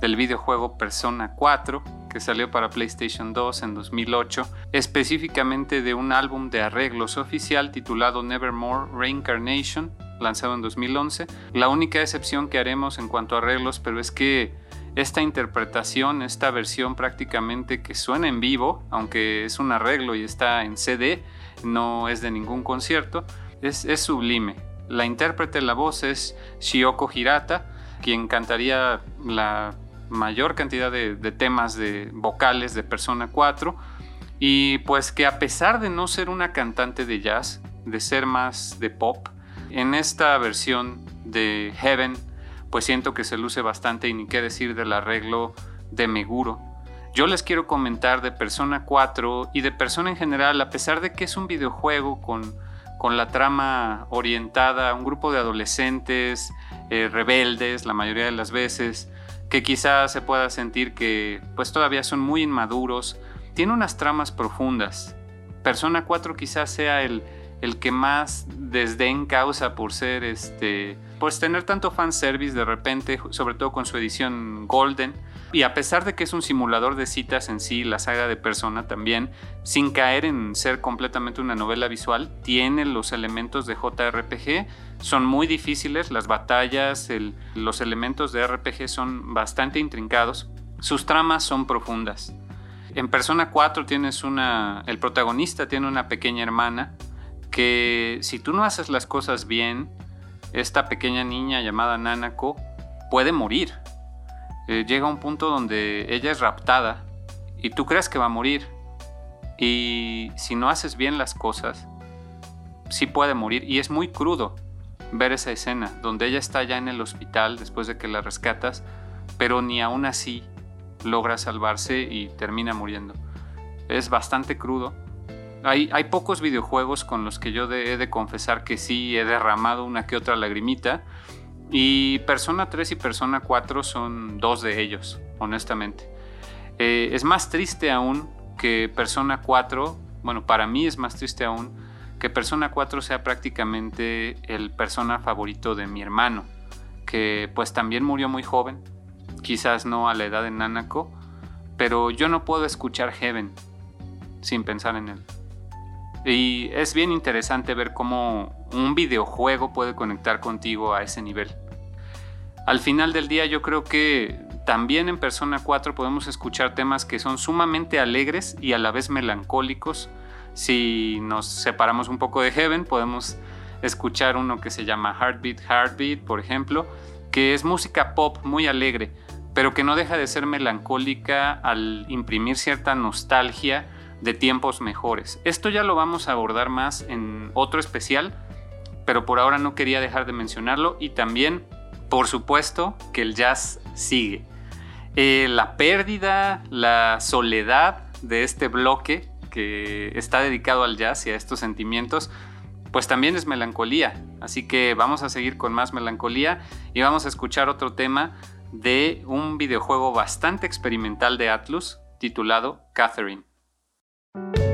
Speaker 1: del videojuego Persona 4 que salió para PlayStation 2 en 2008, específicamente de un álbum de arreglos oficial titulado Nevermore Reincarnation, lanzado en 2011. La única excepción que haremos en cuanto a arreglos, pero es que esta interpretación, esta versión prácticamente que suena en vivo, aunque es un arreglo y está en CD, no es de ningún concierto, es, sublime. La intérprete de la voz es Shioko Hirata, quien cantaría la mayor cantidad de, de temas de vocales de Persona 4 y pues que a pesar de no ser una cantante de jazz, de ser más de pop, en esta versión de Heaven pues siento que se luce bastante y ni qué decir del arreglo de Meguro. Yo les quiero comentar de Persona 4 y de Persona en general, a pesar de que es un videojuego con, con la trama orientada a un grupo de adolescentes eh, rebeldes la mayoría de las veces, que quizás se pueda sentir que pues todavía son muy inmaduros, tiene unas tramas profundas. Persona 4 quizás sea el, el que más desdén causa por ser este pues tener tanto fanservice de repente, sobre todo con su edición Golden, Y a pesar de que es un simulador de citas en sí, la saga de Persona también, sin caer en ser completamente una novela visual, tiene los elementos de JRPG, son muy difíciles, las batallas, los elementos de RPG son bastante intrincados, sus tramas son profundas. En Persona 4 tienes una, el protagonista tiene una pequeña hermana que si tú no haces las cosas bien, esta pequeña niña llamada Nanako puede morir eh, llega un punto donde ella es raptada y tú crees que va a morir. Y si no haces bien las cosas, sí puede morir. Y es muy crudo ver esa escena, donde ella está ya en el hospital después de que la rescatas, pero ni aún así logra salvarse y termina muriendo. Es bastante crudo. Hay, pocos videojuegos con los que yo he de confesar que sí he derramado una que otra lagrimita y Persona 3 y Persona 4 son dos de ellos, honestamente. Eh, es más triste aún que Persona 4, bueno, para mí es más triste aún que Persona 4 sea prácticamente el persona favorito de mi hermano, que pues también murió muy joven, quizás no a la edad de Nanako, pero yo no puedo escuchar Heaven sin pensar en él. Y es bien interesante ver cómo un videojuego puede conectar contigo a ese nivel. Al final del día yo creo que también en Persona 4 podemos escuchar temas que son sumamente alegres y a la vez melancólicos. Si nos separamos un poco de Heaven, podemos escuchar uno que se llama Heartbeat Heartbeat, por ejemplo, que es música pop muy alegre, pero que no deja de ser melancólica al imprimir cierta nostalgia de tiempos mejores. Esto ya lo vamos a abordar más en otro especial, pero por ahora no quería dejar de mencionarlo y también por supuesto que el jazz sigue. Eh, la pérdida, la soledad de este bloque que está dedicado al jazz y a estos sentimientos, pues también es melancolía. Así que vamos a seguir con más melancolía y vamos a escuchar otro tema de un videojuego bastante experimental de Atlus titulado Catherine. Thank you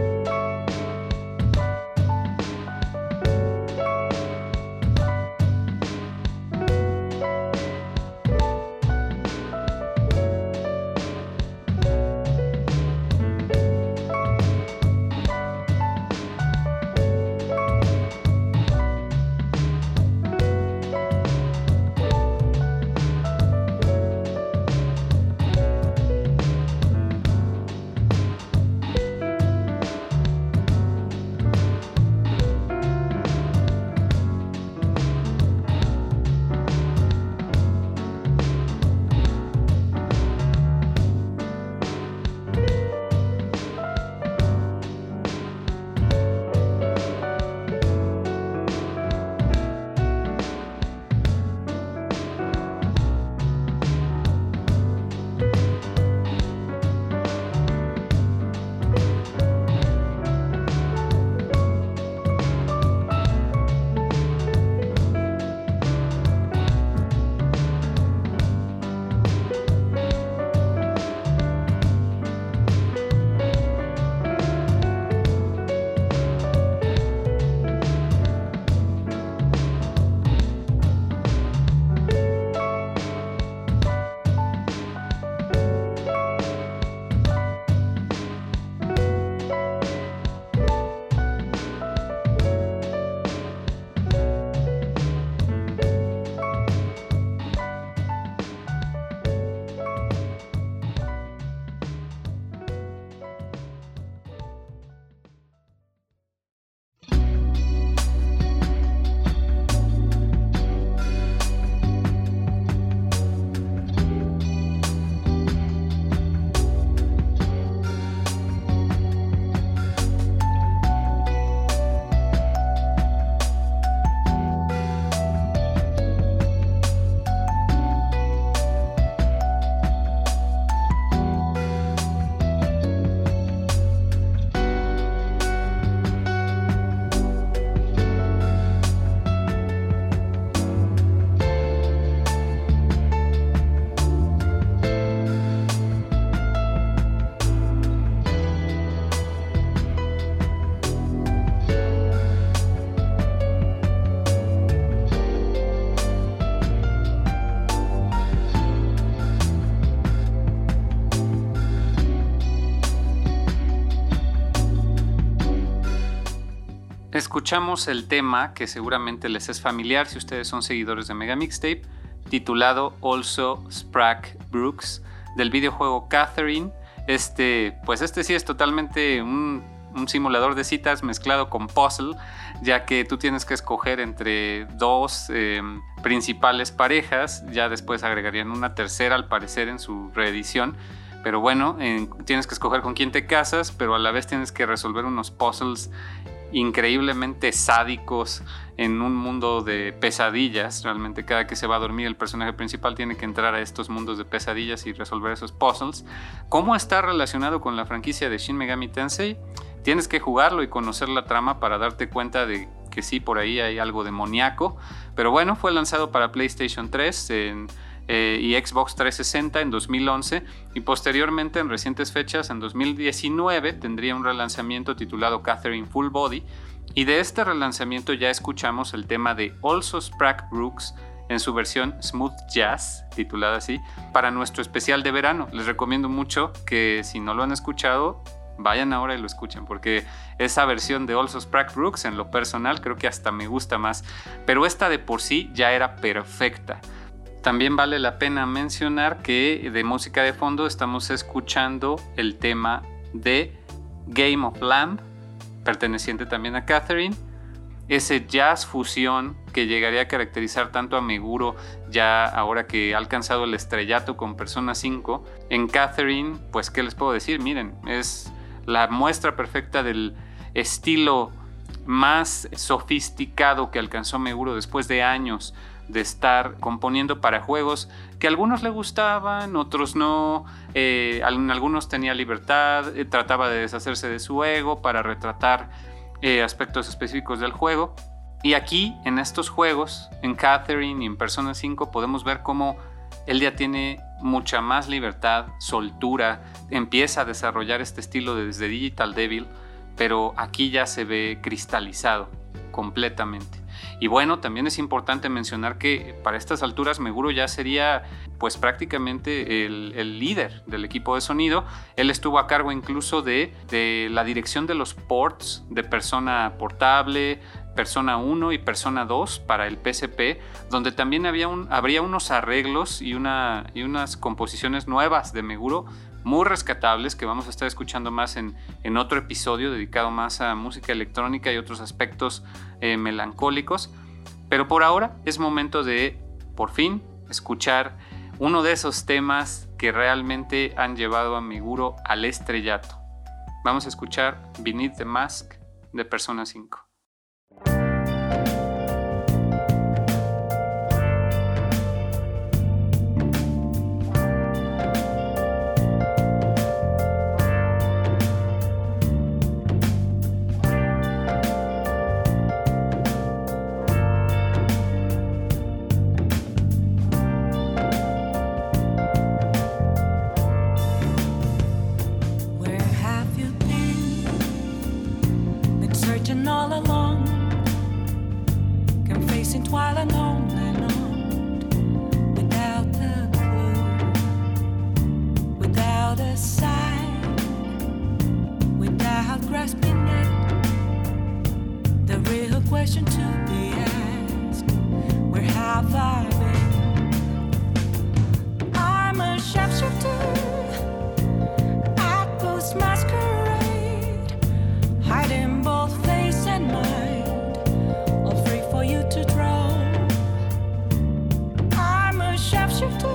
Speaker 1: escuchamos el tema que seguramente les es familiar si ustedes son seguidores de Mega Mixtape, titulado Also Sprack Brooks, del videojuego Catherine. Este, pues este sí es totalmente un, simulador de citas mezclado con puzzle, ya que tú tienes que escoger entre dos eh, principales parejas, ya después agregarían una tercera al parecer en su reedición. Pero bueno, tienes que escoger con quién te casas, pero a la vez tienes que resolver unos puzzles increíblemente sádicos en un mundo de pesadillas. Realmente cada que se va a dormir el personaje principal tiene que entrar a estos mundos de pesadillas y resolver esos puzzles. ¿Cómo está relacionado con la franquicia de Shin Megami Tensei? Tienes que jugarlo y conocer la trama para darte cuenta de que sí, por ahí hay algo demoníaco. Pero bueno, fue lanzado para PlayStation 3 eh, y Xbox 360 en 2011 y posteriormente en recientes fechas, en 2019, tendría un relanzamiento titulado Catherine Full Body. Y de este relanzamiento ya escuchamos el tema de Also Sprack Brooks en su versión Smooth Jazz, titulada así, para nuestro especial de verano. Les recomiendo mucho que si no lo han escuchado, vayan ahora y lo escuchen, porque esa versión de Also Sprack Brooks, en lo personal, creo que hasta me gusta más. Pero esta de por sí ya era perfecta. También vale la pena mencionar que de música de fondo estamos escuchando el tema de Game of Lamb, perteneciente también a Catherine. Ese jazz fusión que llegaría a caracterizar tanto a Meguro ya ahora que ha alcanzado el estrellato con Persona 5. En Catherine, pues qué les puedo decir, miren, es la muestra perfecta del estilo más sofisticado que alcanzó Meguro después de años de estar componiendo para juegos que algunos le gustaban, otros no, eh, algunos tenía libertad, eh, trataba de deshacerse de su ego para retratar eh, aspectos específicos del juego. Y aquí, en estos juegos, en Catherine y en Persona 5, podemos ver cómo ya tiene mucha más libertad, soltura, empieza a desarrollar este estilo desde Digital Devil, pero aquí ya se ve cristalizado completamente. Y bueno, también es importante mencionar que para estas alturas Meguro ya sería pues prácticamente el, líder del equipo de sonido. Él estuvo a cargo incluso de, la dirección de los ports de persona portable, Persona 1 y Persona 2 para el PSP, donde también había habría unos arreglos y unas composiciones nuevas de Meguro muy rescatables que vamos a estar escuchando más en, en otro episodio dedicado más a música electrónica y otros aspectos eh, melancólicos. Pero por ahora es momento de, por fin, escuchar uno de esos temas que realmente han llevado a Meguro al estrellato. Vamos a escuchar Beneath the Mask de Persona 5.
Speaker 3: your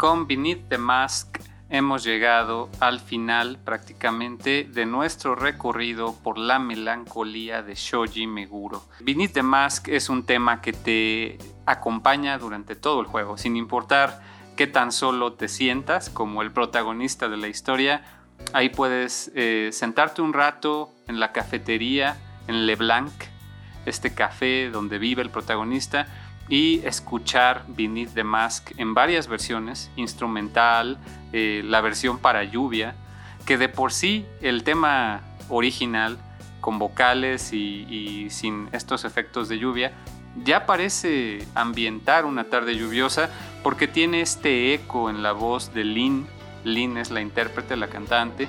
Speaker 3: con Beneath the Mask hemos llegado al final prácticamente de nuestro recorrido por la melancolía de Shoji Meguro. Beneath the Mask es un tema que te acompaña durante todo el juego, sin importar qué tan solo te sientas como el protagonista de la historia. Ahí puedes eh, sentarte un rato en la cafetería en LeBlanc, este café donde vive el protagonista, y escuchar Beneath the Mask en varias versiones, instrumental, eh, la versión para lluvia, que de por sí el tema original, con vocales y, y sin estos efectos de lluvia, ya parece ambientar una tarde lluviosa porque tiene este eco en la voz de Lynn. Lynn es la intérprete, la cantante,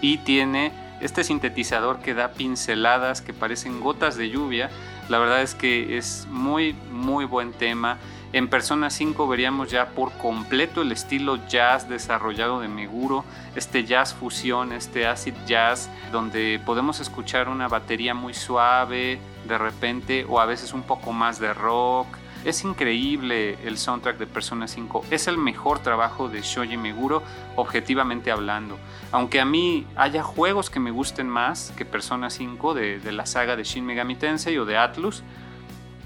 Speaker 3: y tiene este sintetizador que da pinceladas que parecen gotas de lluvia. La verdad es que es muy, muy buen tema.
Speaker 1: En Persona 5 veríamos ya por completo el estilo jazz desarrollado de Meguro, este jazz fusión, este acid jazz, donde podemos escuchar una batería muy suave de repente o a veces un poco más de rock. Es increíble el soundtrack de Persona 5. Es el mejor trabajo de Shoji Meguro, objetivamente hablando. Aunque a mí haya juegos que me gusten más que Persona 5 de, de la saga de Shin Megami Tensei o de Atlus,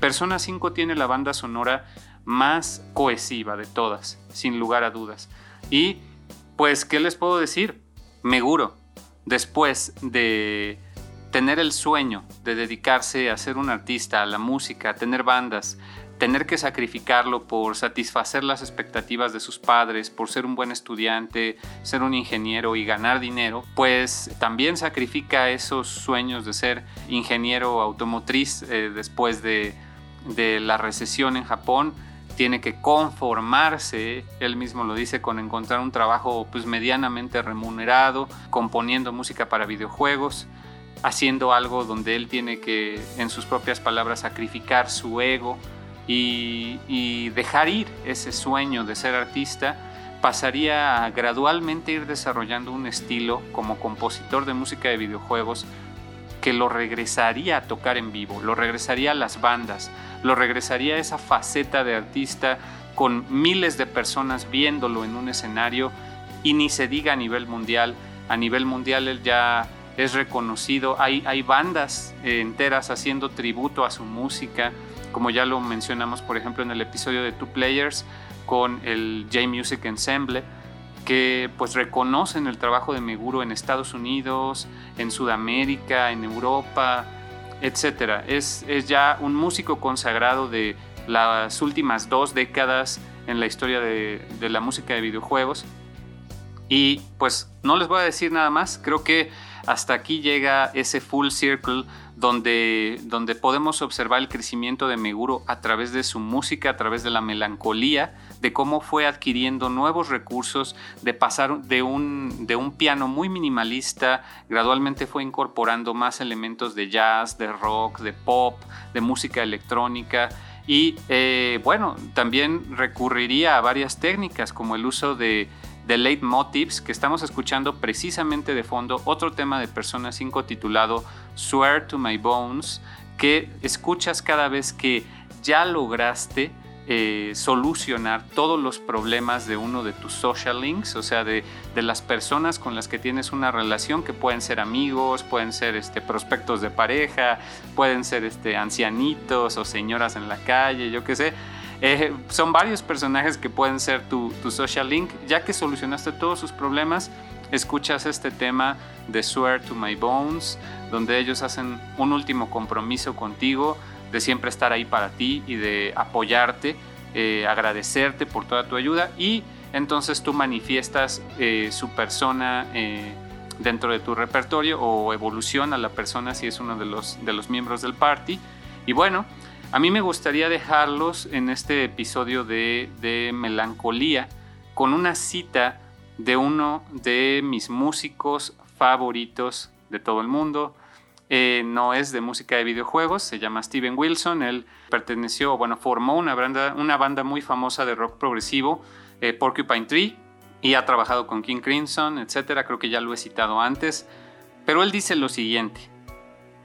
Speaker 1: Persona 5 tiene la banda sonora más cohesiva de todas, sin lugar a dudas. Y pues, ¿qué les puedo decir? Meguro, después de tener el sueño de dedicarse a ser un artista, a la música, a tener bandas, tener que sacrificarlo por satisfacer las expectativas de sus padres, por ser un buen estudiante, ser un ingeniero y ganar dinero, pues también sacrifica esos sueños de ser ingeniero automotriz eh, después de, de la recesión en Japón. Tiene que conformarse, él mismo lo dice, con encontrar un trabajo pues medianamente remunerado, componiendo música para videojuegos, haciendo algo donde él tiene que, en sus propias palabras, sacrificar su ego y, dejar ir ese sueño de ser artista, pasaría a gradualmente ir desarrollando un estilo como compositor de música de videojuegos que lo regresaría a tocar en vivo, lo regresaría a las bandas, lo regresaría a esa faceta de artista con miles de personas viéndolo en un escenario y ni se diga a nivel mundial. A nivel mundial ya es reconocido, hay, hay bandas enteras haciendo tributo a su música, como ya lo mencionamos por ejemplo en el episodio de Two Players con el J-Music Ensemble que pues reconocen el trabajo de Meguro en Estados Unidos, en Sudamérica, en Europa, etc. Es, es ya un músico consagrado de las últimas dos décadas en la historia de la música de videojuegos. Y pues no les voy a decir nada más, creo que hasta aquí llega ese full circle donde, donde podemos observar el crecimiento de Meguro a través de su música, a través de la melancolía, de cómo fue adquiriendo nuevos recursos, de pasar de un, de un piano muy minimalista, gradualmente fue incorporando más elementos de jazz, de rock, de pop, de música electrónica. Y eh, bueno, también recurriría a varias técnicas como el uso de, de leitmotivs que estamos escuchando precisamente de fondo, otro tema de Persona 5 titulado Swear to My Bones, que escuchas cada vez que ya lograste eh, solucionar todos los problemas de uno de tus social links, o sea, de, de, las personas con las que tienes una relación, que pueden ser amigos, pueden ser este, prospectos de pareja, pueden ser este, ancianitos o señoras en la calle, yo qué sé. Eh, son varios personajes que pueden ser tu, tu social link. Ya que solucionaste todos sus problemas, escuchas este tema de Swear to My Bones, donde ellos hacen un último compromiso contigo de siempre estar ahí para ti y de apoyarte, eh, agradecerte por toda tu ayuda y entonces tú manifiestas eh, su persona dentro de tu repertorio o evoluciona la persona si es uno de los, de los miembros del party. Y bueno, a mí me gustaría dejarlos en este episodio de, Melancolía con una cita de uno de mis músicos favoritos de todo el mundo, eh, no es de música de videojuegos, se llama Steven Wilson, él perteneció, bueno, formó una banda, una banda muy famosa de rock progresivo, eh, Porcupine Tree, y ha trabajado con King Crimson, etc. Creo que ya lo he citado antes, pero él dice lo siguiente,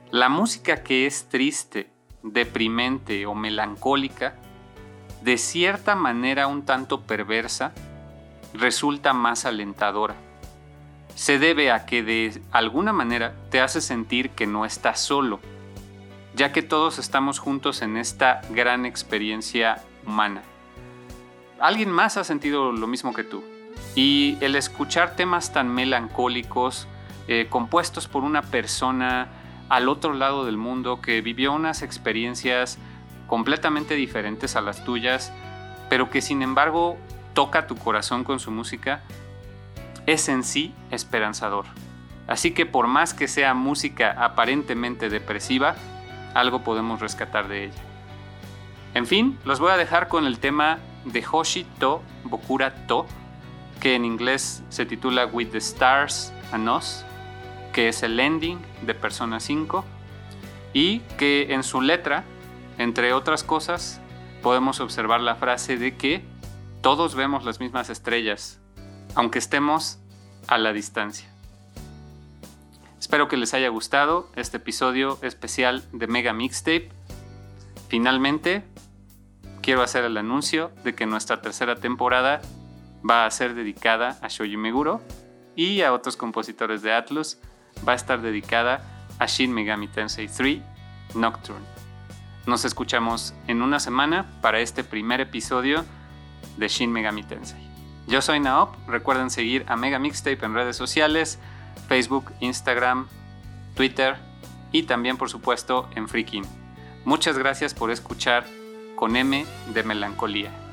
Speaker 1: la música que es triste, deprimente o melancólica, de cierta manera un tanto perversa, resulta más alentadora se debe a que de alguna manera te hace sentir que no estás solo, ya que todos estamos juntos en esta gran experiencia humana. Alguien más ha sentido lo mismo que tú. Y el escuchar temas tan melancólicos, eh, compuestos por una persona al otro lado del mundo que vivió unas experiencias completamente diferentes a las tuyas, pero que sin embargo toca tu corazón con su música, es en sí esperanzador. Así que por más que sea música aparentemente depresiva, algo podemos rescatar de ella. En fin, los voy a dejar con el tema de Hoshi To Bokura To, que en inglés se titula With the Stars and Us, que es el ending de Persona 5, y que en su letra, entre otras cosas,
Speaker 3: podemos observar la frase de que todos vemos las mismas estrellas, aunque estemos a la distancia. Espero que les haya gustado este episodio especial de Mega Mixtape. Finalmente, quiero hacer el anuncio de que nuestra tercera temporada va a ser dedicada a Shoji Meguro y a otros compositores de Atlus. Va a estar dedicada a Shin Megami Tensei 3 Nocturne. Nos escuchamos en una semana para este primer episodio de Shin Megami Tensei. Yo soy Naop, recuerden seguir a Mega Mixtape en redes sociales, Facebook, Instagram, Twitter y también por supuesto en Freaking. Muchas gracias por escuchar con M de Melancolía.